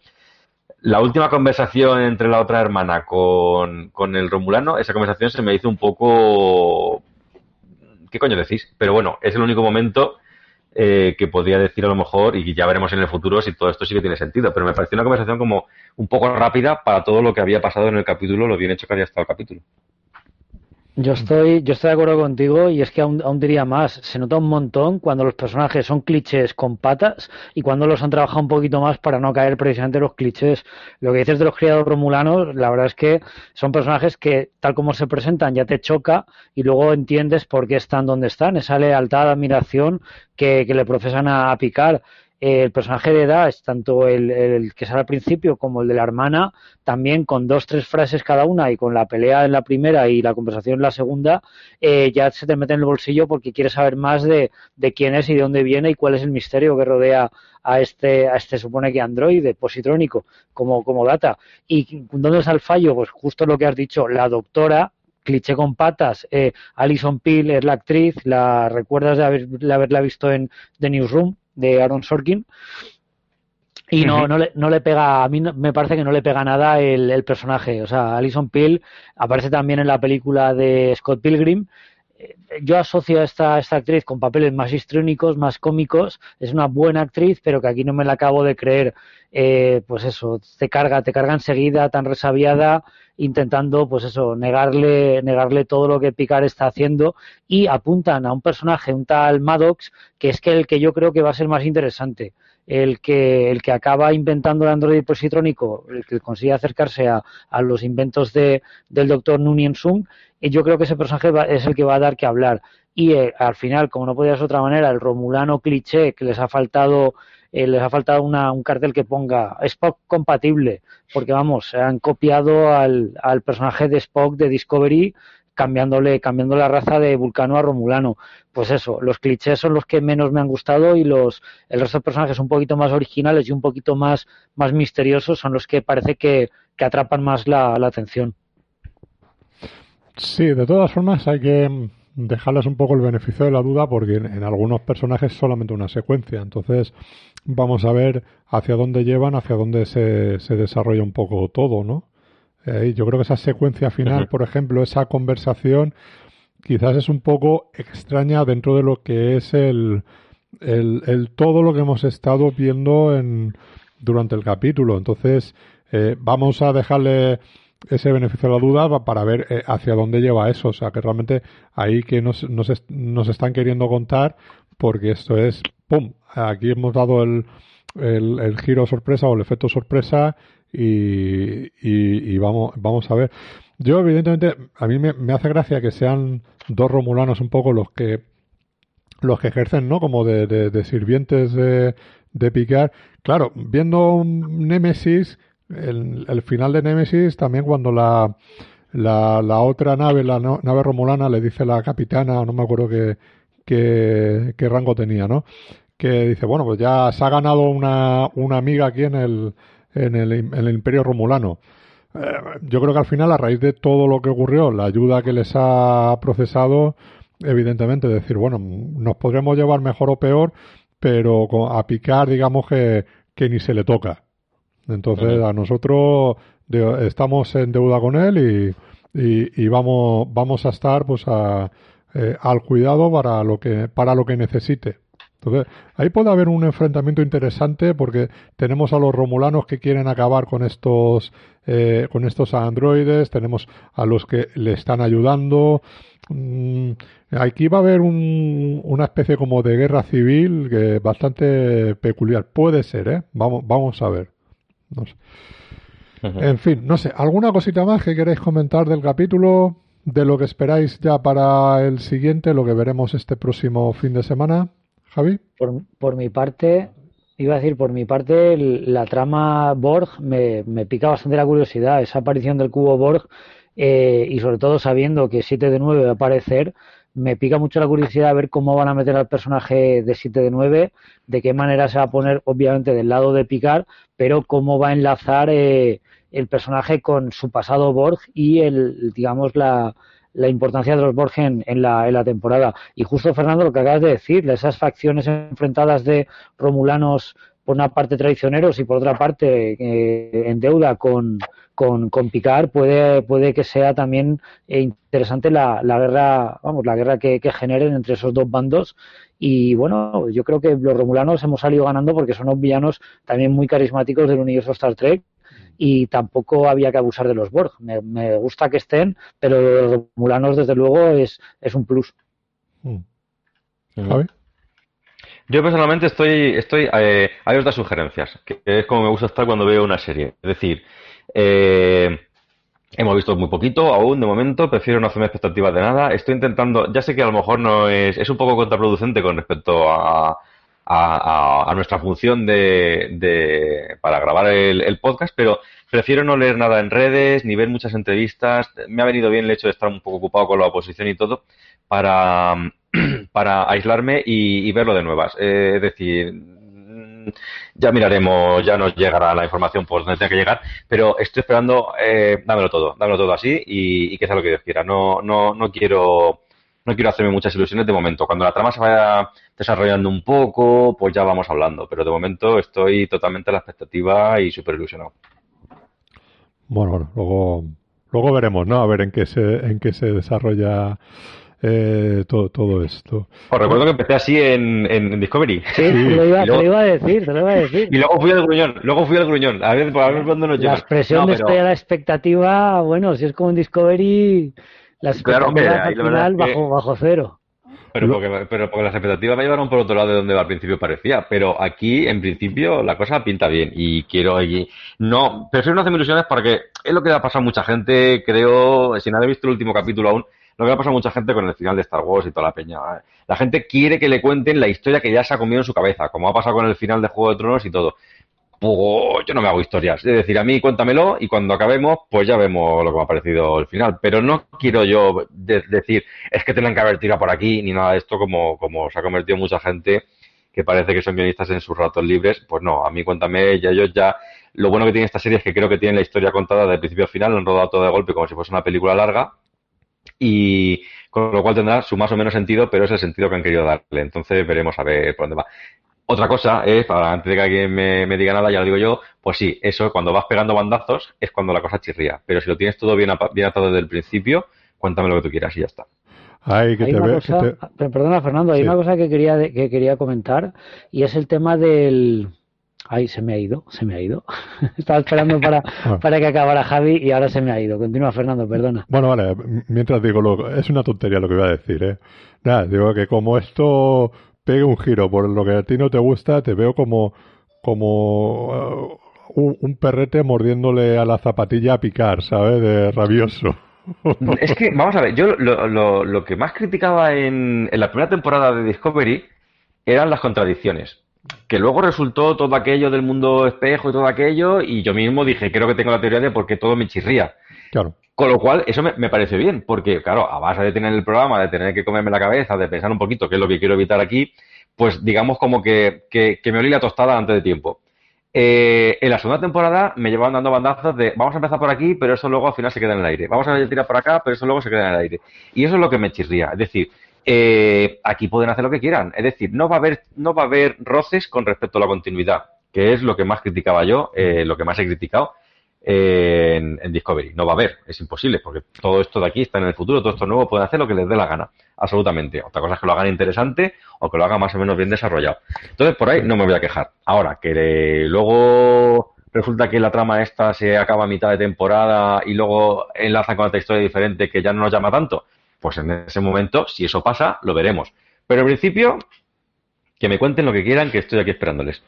la última conversación entre la otra hermana con, con, el Romulano, esa conversación se me hizo un poco ¿qué coño decís? Pero bueno, es el único momento eh, que podría decir a lo mejor, y ya veremos en el futuro si todo esto sí que tiene sentido, pero me pareció una conversación como un poco rápida para todo lo que había pasado en el capítulo, lo bien hecho que había estado el capítulo. Yo estoy, yo estoy de acuerdo contigo y es que aún, aún, diría más, se nota un montón cuando los personajes son clichés con patas y cuando los han trabajado un poquito más para no caer precisamente los clichés. Lo que dices de los criados romulanos, la verdad es que son personajes que tal como se presentan ya te choca y luego entiendes por qué están donde están, esa lealtad, admiración que, que le profesan a, a Picar el personaje de Dash, tanto el, que sale al principio como el de la hermana, también con dos, tres frases cada una y con la pelea en la primera y la conversación en la segunda, eh, ya se te mete en el bolsillo porque quieres saber más de, de, quién es y de dónde viene y cuál es el misterio que rodea a este, a este supone que androide positrónico como, como data. ¿Y dónde está el fallo? Pues justo lo que has dicho, la doctora cliché con patas. Eh, Alison Peel es la actriz, la recuerdas de, haber, de haberla visto en The Newsroom, de Aaron Sorkin. Y no, no, le, no le pega, a mí me parece que no le pega nada el, el personaje. O sea, Alison Peel aparece también en la película de Scott Pilgrim yo asocio a esta, esta actriz con papeles más histrónicos, más cómicos. Es una buena actriz, pero que aquí no me la acabo de creer. Eh, pues eso, te carga, te carga enseguida, tan resabiada, intentando, pues eso, negarle, negarle todo lo que Picard está haciendo y apuntan a un personaje, un tal Maddox, que es que el que yo creo que va a ser más interesante el que, el que acaba inventando el androide positrónico, el que consigue acercarse a, a los inventos de, del doctor Nunien Sung, y yo creo que ese personaje es el que va a dar que hablar. Y eh, al final, como no podía ser de otra manera, el romulano cliché que les ha faltado eh, les ha faltado una, un cartel que ponga Spock compatible, porque vamos, se han copiado al, al personaje de Spock de Discovery cambiándole, cambiando la raza de Vulcano a Romulano. Pues eso, los clichés son los que menos me han gustado y los, el resto de personajes un poquito más originales y un poquito más, más misteriosos son los que parece que, que atrapan más la, la atención. Sí, de todas formas hay que dejarles un poco el beneficio de la duda porque en, en, algunos personajes es solamente una secuencia. Entonces vamos a ver hacia dónde llevan, hacia dónde se, se desarrolla un poco todo, ¿no? Eh, yo creo que esa secuencia final, uh -huh. por ejemplo, esa conversación, quizás es un poco extraña dentro de lo que es el, el, el todo lo que hemos estado viendo en, durante el capítulo. Entonces, eh, vamos a dejarle ese beneficio de la duda para ver eh, hacia dónde lleva eso. O sea, que realmente ahí que nos, nos, nos están queriendo contar, porque esto es ¡pum! Aquí hemos dado el, el, el giro sorpresa o el efecto sorpresa y, y, vamos, vamos a ver. Yo, evidentemente, a mí me, me, hace gracia que sean dos romulanos un poco los que los que ejercen, ¿no? Como de, de, de sirvientes de, de Picard. Claro, viendo Nemesis, el, el, final de Nemesis, también cuando la, la, la otra nave, la nave romulana, le dice la capitana, no me acuerdo qué, qué, qué rango tenía, ¿no? Que dice, bueno, pues ya se ha ganado una, una amiga aquí en el, en el, en el Imperio Romulano. Eh, yo creo que al final, a raíz de todo lo que ocurrió, la ayuda que les ha procesado, evidentemente, decir, bueno, nos podremos llevar mejor o peor, pero a picar, digamos que, que ni se le toca. Entonces, a nosotros de, estamos en deuda con él y, y, y vamos, vamos a estar pues a, eh, al cuidado para lo que, para lo que necesite. Entonces, ahí puede haber un enfrentamiento interesante porque tenemos a los romulanos que quieren acabar con estos, eh, con estos androides, tenemos a los que le están ayudando. Mm, aquí va a haber un, una especie como de guerra civil que bastante peculiar. Puede ser, ¿eh? Vamos, vamos a ver. No sé. En fin, no sé, ¿alguna cosita más que queréis comentar del capítulo? De lo que esperáis ya para el siguiente, lo que veremos este próximo fin de semana. Por, por mi parte, iba a decir, por mi parte, la trama Borg me, me pica bastante la curiosidad. Esa aparición del cubo Borg eh, y sobre todo sabiendo que 7 de 9 va a aparecer, me pica mucho la curiosidad de ver cómo van a meter al personaje de 7 de 9, de qué manera se va a poner, obviamente, del lado de Picard, pero cómo va a enlazar eh, el personaje con su pasado Borg y el, digamos, la, la importancia de los Borg en, la, en la temporada. Y justo, Fernando, lo que acabas de decir, esas facciones enfrentadas de romulanos por una parte traicioneros y por otra parte eh, en deuda con, con, con, Picard, puede, puede que sea también eh, interesante la, la, guerra, vamos, la guerra que, que generen entre esos dos bandos. Y bueno, yo creo que los romulanos hemos salido ganando porque son unos villanos también muy carismáticos del universo Star Trek y tampoco había que abusar de los Borg. Me, me gusta que estén, pero los romulanos desde luego es, es un plus. Mm. ¿Javi? Yo personalmente estoy, estoy eh, hay otras sugerencias, que es como me gusta estar cuando veo una serie. Es decir, eh, hemos visto muy poquito aún de momento, prefiero no hacerme expectativas de nada. Estoy intentando, ya sé que a lo mejor no es, es un poco contraproducente con respecto a, a, a, nuestra función de, de para grabar el, el, podcast, pero prefiero no leer nada en redes ni ver muchas entrevistas. Me ha venido bien el hecho de estar un poco ocupado con la oposición y todo para *clears throat* para aislarme y, y verlo de nuevas. Eh, es decir, ya miraremos, ya nos llegará la información por donde tenga que llegar, pero estoy esperando, eh, dámelo todo, dámelo todo así y, y, que sea lo que Dios quiera. No, no, no quiero, no quiero hacerme muchas ilusiones de momento. Cuando la trama se vaya desarrollando un poco, pues ya vamos hablando, pero de momento estoy totalmente a la expectativa y súper ilusionado. Bueno, bueno, luego, luego veremos, ¿no? A ver en qué se, en qué se desarrolla eh, todo, todo esto. Os recuerdo que empecé así en, en Discovery. Sí, Te, lo iba, luego, te, lo iba, a decir, te lo iba a decir. *laughs* Y luego fui al gruñón, luego fui al gruñón, a ver, a ver cuándo nos llega. La expresión no, de pero... estoy a la expectativa, bueno, si es como en Discovery, la expectativa claro, hombre, al final que... bajo, bajo cero. Pero porque, pero porque las expectativas me llevaron por otro lado de donde al principio parecía. Pero aquí, en principio, la cosa pinta bien. Y quiero allí. No, prefiero no hacerme ilusiones porque es lo que ha pasado a mucha gente, creo, sin haber visto el último capítulo aún, lo que ha pasado a mucha gente con el final de Star Wars y toda la peña. La gente quiere que le cuenten la historia que ya se ha comido en su cabeza, como ha pasado con el final de Juego de Tronos y todo. Pues yo no me hago historias. Es decir, a mí cuéntamelo y cuando acabemos, pues ya vemos lo que me ha parecido el final. Pero no quiero yo de decir, es que tienen que haber tirado por aquí ni nada de esto, como, como se ha convertido mucha gente que parece que son guionistas en sus ratos libres. Pues no, a mí cuéntame, ya ellos ya. Lo bueno que tiene esta serie es que creo que tienen la historia contada de principio a final, lo han rodado todo de golpe como si fuese una película larga y con lo cual tendrá su más o menos sentido, pero es el sentido que han querido darle. Entonces veremos a ver por dónde va. Otra cosa es, para antes de que alguien me, me, diga nada, ya lo digo yo, pues sí, eso cuando vas pegando bandazos es cuando la cosa chirría. Pero si lo tienes todo bien, bien atado desde el principio, cuéntame lo que tú quieras y ya está. Ay, que hay te una ve, cosa, que te... Perdona, Fernando, hay sí. una cosa que quería, que quería comentar y es el tema del, Ay, se me ha ido, se me ha ido. *laughs* Estaba esperando para, *laughs* ah. para que acabara Javi y ahora se me ha ido. Continúa, Fernando, perdona. Bueno, vale, mientras digo, lo, es una tontería lo que voy a decir, ¿eh? Nada, digo que como esto pegue un giro por lo que a ti no te gusta, te veo como, como uh, un, perrete mordiéndole a la zapatilla a picar, ¿sabes? De rabioso. *laughs* Es que, vamos a ver, yo lo, lo, lo que más criticaba en, en la primera temporada de Discovery eran las contradicciones. Que luego resultó todo aquello del mundo espejo y todo aquello, y yo mismo dije, creo que tengo la teoría de por qué todo me chirría. Claro. Con lo cual, eso me, me parece bien, porque, claro, a base de tener el programa, de tener que comerme la cabeza, de pensar un poquito qué es lo que quiero evitar aquí, pues digamos como que, que, me olí la tostada antes de tiempo. Eh, en la segunda temporada me llevaban dando bandazos de vamos a empezar por aquí, pero eso luego al final se queda en el aire. Vamos a tirar por acá, pero eso luego se queda en el aire. Y eso es lo que me chirría. Es decir, eh, aquí pueden hacer lo que quieran. Es decir, no va a haber, no va a haber roces con respecto a la continuidad, que es lo que más criticaba yo, eh, lo que más he criticado en, Discovery. No va a haber, es imposible, porque todo esto de aquí está en el futuro, todo esto nuevo pueden hacer lo que les dé la gana, absolutamente. Otra cosa es que lo hagan interesante o que lo hagan más o menos bien desarrollado. Entonces, por ahí no me voy a quejar. Ahora, que luego resulta que la trama esta se acaba a mitad de temporada y luego enlaza con otra historia diferente que ya no nos llama tanto, pues en ese momento, si eso pasa, lo veremos. Pero en principio, que me cuenten lo que quieran, que estoy aquí esperándoles.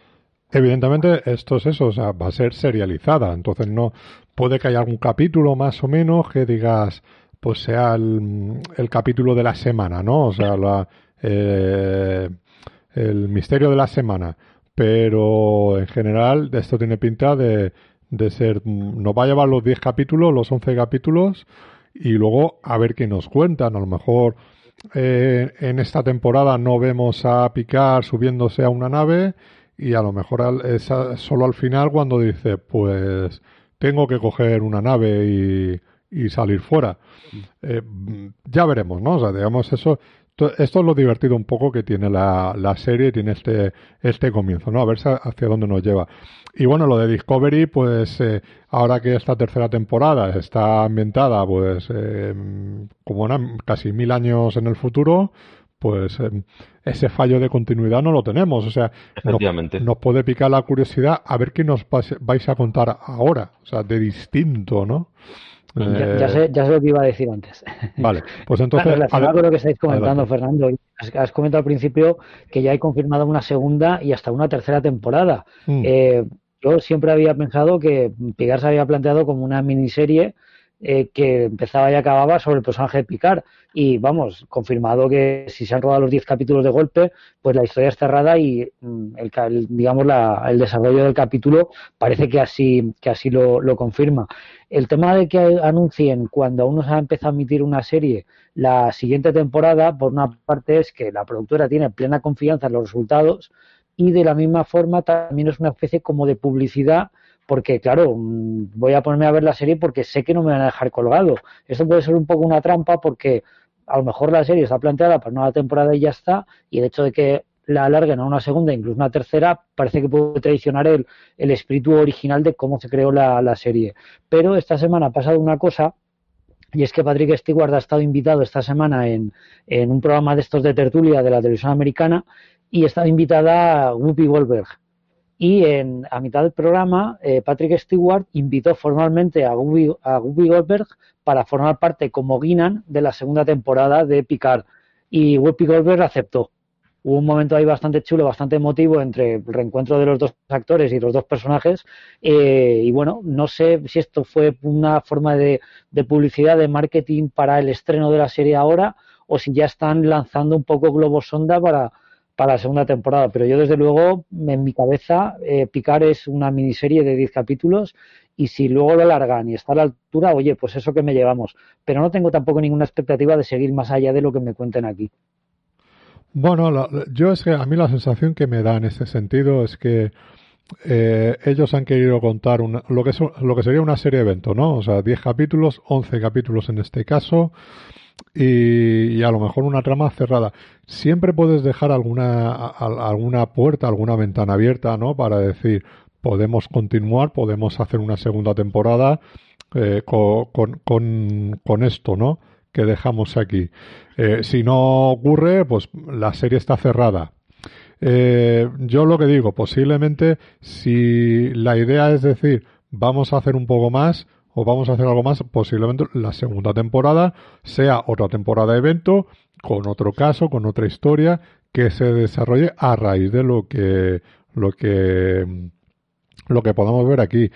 Evidentemente, esto es eso, o sea, va a ser serializada, entonces no puede que haya algún capítulo más o menos que digas, pues sea el, el capítulo de la semana, ¿no? O sea, la, eh, el misterio de la semana. Pero en general, esto tiene pinta de, de ser, nos va a llevar los 10 capítulos, los 11 capítulos, y luego a ver qué nos cuentan. A lo mejor eh, en esta temporada no vemos a Picard subiéndose a una nave y a lo mejor es solo al final cuando dice, pues tengo que coger una nave y, y salir fuera. Eh, ya veremos, ¿no? O sea, digamos, eso, esto es lo divertido un poco que tiene la, la serie, tiene este, este comienzo, ¿no? A ver hacia dónde nos lleva. Y bueno, lo de Discovery, pues eh, ahora que esta tercera temporada está ambientada, pues eh, como una, casi mil años en el futuro, pues eh, ese fallo de continuidad no lo tenemos. O sea, nos, nos, puede picar la curiosidad a ver qué nos vais a contar ahora, o sea, de distinto, ¿no? Ya, eh... ya, sé, ya sé lo que iba a decir antes. *laughs* Vale, pues entonces. Relacionado con lo que estáis comentando, adelante. Fernando, has, has, comentado al principio que ya hay confirmado una segunda y hasta una tercera temporada. Mm. Eh, yo siempre había pensado que Picar se había planteado como una miniserie eh, que empezaba y acababa sobre el personaje de Picard. Y vamos, confirmado que si se han rodado los 10 capítulos de golpe, pues la historia es cerrada y mm, el, digamos la, el desarrollo del capítulo parece que así, que así lo, lo, confirma. El tema de que anuncien cuando aún no se ha empezado a emitir una serie la siguiente temporada, por una parte es que la productora tiene plena confianza en los resultados y de la misma forma también es una especie como de publicidad porque claro, voy a ponerme a ver la serie porque sé que no me van a dejar colgado. Esto puede ser un poco una trampa porque a lo mejor la serie está planteada para una temporada y ya está, y el hecho de que la alarguen a una segunda, incluso una tercera, parece que puede traicionar el, el espíritu original de cómo se creó la, la serie. Pero esta semana ha pasado una cosa y es que Patrick Stewart ha estado invitado esta semana en, en, un programa de estos de tertulia de la televisión americana y estaba invitada Whoopi Goldberg. Y en, a mitad del programa, eh, Patrick Stewart invitó formalmente a Whoopi, a Whoopi Goldberg para formar parte como Guinan de la segunda temporada de Picard. Y Whoopi Goldberg aceptó. Hubo un momento ahí bastante chulo, bastante emotivo entre el reencuentro de los dos actores y los dos personajes. Eh, y bueno, no sé si esto fue una forma de, de publicidad, de marketing para el estreno de la serie ahora, o si ya están lanzando un poco globo sonda para, para la segunda temporada, pero yo desde luego en mi cabeza eh, Picar es una miniserie de 10 capítulos y si luego lo alargan y está a la altura, oye, pues eso que me llevamos, pero no tengo tampoco ninguna expectativa de seguir más allá de lo que me cuenten aquí. Bueno, yo es que a mí la sensación que me da en ese sentido es que eh, ellos han querido contar una, lo, que es, lo que sería una serie de evento, ¿no? O sea, 10 capítulos, 11 capítulos en este caso, y, a lo mejor una trama cerrada. Siempre puedes dejar alguna, alguna puerta, alguna ventana abierta, ¿no? Para decir, podemos continuar, podemos hacer una segunda temporada eh, con, con, con, esto, ¿no? Que dejamos aquí. Eh, si no ocurre, pues la serie está cerrada. Eh, yo lo que digo, posiblemente si la idea es decir, vamos a hacer un poco más, o vamos a hacer algo más, posiblemente la segunda temporada sea otra temporada de evento con otro caso, con otra historia que se desarrolle a raíz de lo que lo que lo que podamos ver aquí.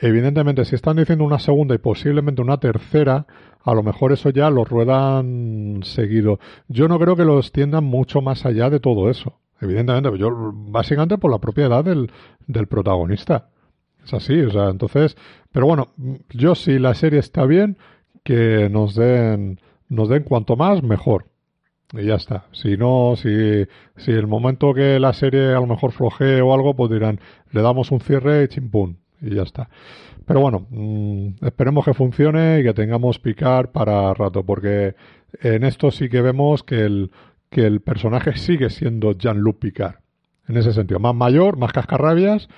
Evidentemente, si están diciendo una segunda y posiblemente una tercera, a lo mejor eso ya lo ruedan seguido. Yo no creo que lo extiendan mucho más allá de todo eso. Evidentemente, yo básicamente por la propiedad del, del protagonista. Es así, o sea, entonces, pero bueno, yo si la serie está bien, que nos den, nos den cuanto más, mejor. Y ya está. Si no, si, si el momento que la serie a lo mejor flojee o algo, pues dirán, le damos un cierre y chimpún. Y ya está. Pero bueno, mmm, esperemos que funcione y que tengamos picar para rato, porque en esto sí que vemos que el, que el personaje sigue siendo Jean-Luc Picard. En ese sentido, más mayor, más cascarrabias,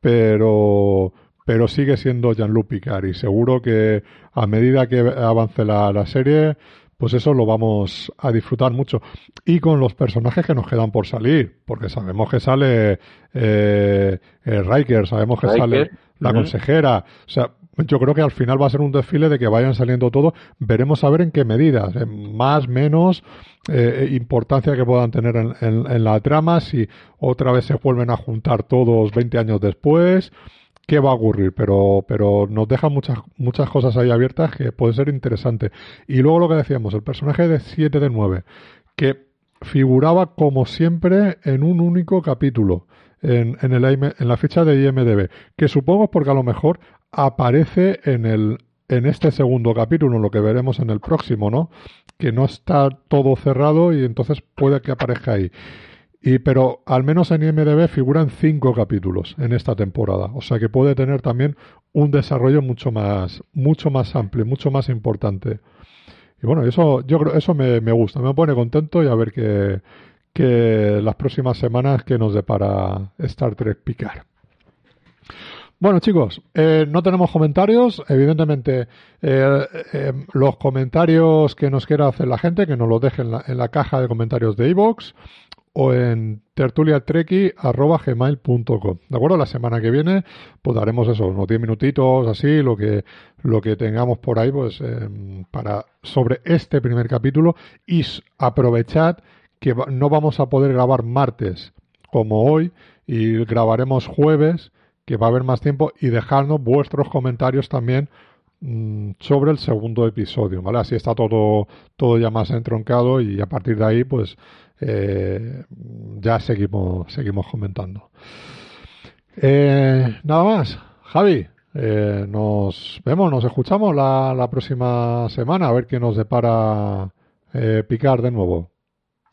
pero, pero sigue siendo Jean-Luc Picard. Y seguro que a medida que avance la, la serie, pues eso lo vamos a disfrutar mucho. Y con los personajes que nos quedan por salir, porque sabemos que sale eh, eh, Riker, sabemos que Riker. sale la consejera, o sea, yo creo que al final va a ser un desfile de que vayan saliendo todos, veremos a ver en qué medidas, en más, menos, eh, importancia que puedan tener en, en, en, la trama, si otra vez se vuelven a juntar todos 20 años después, qué va a ocurrir, pero, pero nos deja muchas, muchas cosas ahí abiertas que puede ser interesante. Y luego lo que decíamos, el personaje de 7 de 9, que figuraba como siempre en un único capítulo. En, en, el, en la ficha de IMDB, que supongo porque a lo mejor aparece en el en este segundo capítulo, lo que veremos en el próximo, ¿no? Que no está todo cerrado y entonces puede que aparezca ahí. Y pero al menos en IMDB figuran cinco capítulos en esta temporada, o sea que puede tener también un desarrollo mucho más mucho más amplio, mucho más importante. Y bueno, eso yo creo eso me, me gusta, me pone contento y a ver qué que las próximas semanas que nos depara Star Trek Picard. Bueno chicos, eh, no tenemos comentarios, evidentemente eh, eh, los comentarios que nos quiera hacer la gente, que nos los dejen en la, en la caja de comentarios de iVoox o en tertuliatreki.gmail.com ¿De acuerdo? La semana que viene pues daremos eso, unos 10 minutitos así, lo que, lo que tengamos por ahí pues para sobre este primer capítulo y aprovechad que no vamos a poder grabar martes como hoy y grabaremos jueves que va a haber más tiempo y dejarnos vuestros comentarios también mmm, sobre el segundo episodio, ¿vale? Así está todo, todo ya más entroncado y a partir de ahí, pues, eh, ya seguimos, seguimos comentando. Eh, nada más, Javi, eh, nos vemos, nos escuchamos la, la, próxima semana a ver qué nos depara Picar de nuevo.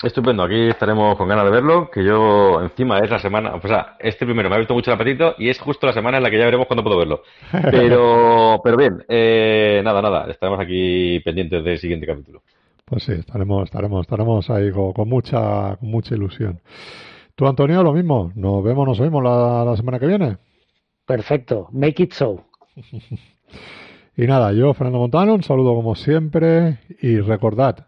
Estupendo, aquí estaremos con ganas de verlo, que yo encima es la semana, o sea, este primero me ha visto mucho el apetito y es justo la semana en la que ya veremos cuándo puedo verlo. *laughs* Pero, pero bien, eh, nada, nada, estaremos aquí pendientes del siguiente capítulo. Pues sí, estaremos, estaremos, estaremos ahí con, con mucha, con mucha ilusión. Tú, Antonio, lo mismo. Nos vemos, nos oímos la, la semana que viene. Perfecto, make it so. *laughs* y nada, yo, Fernando Montano, un saludo como siempre y recordad,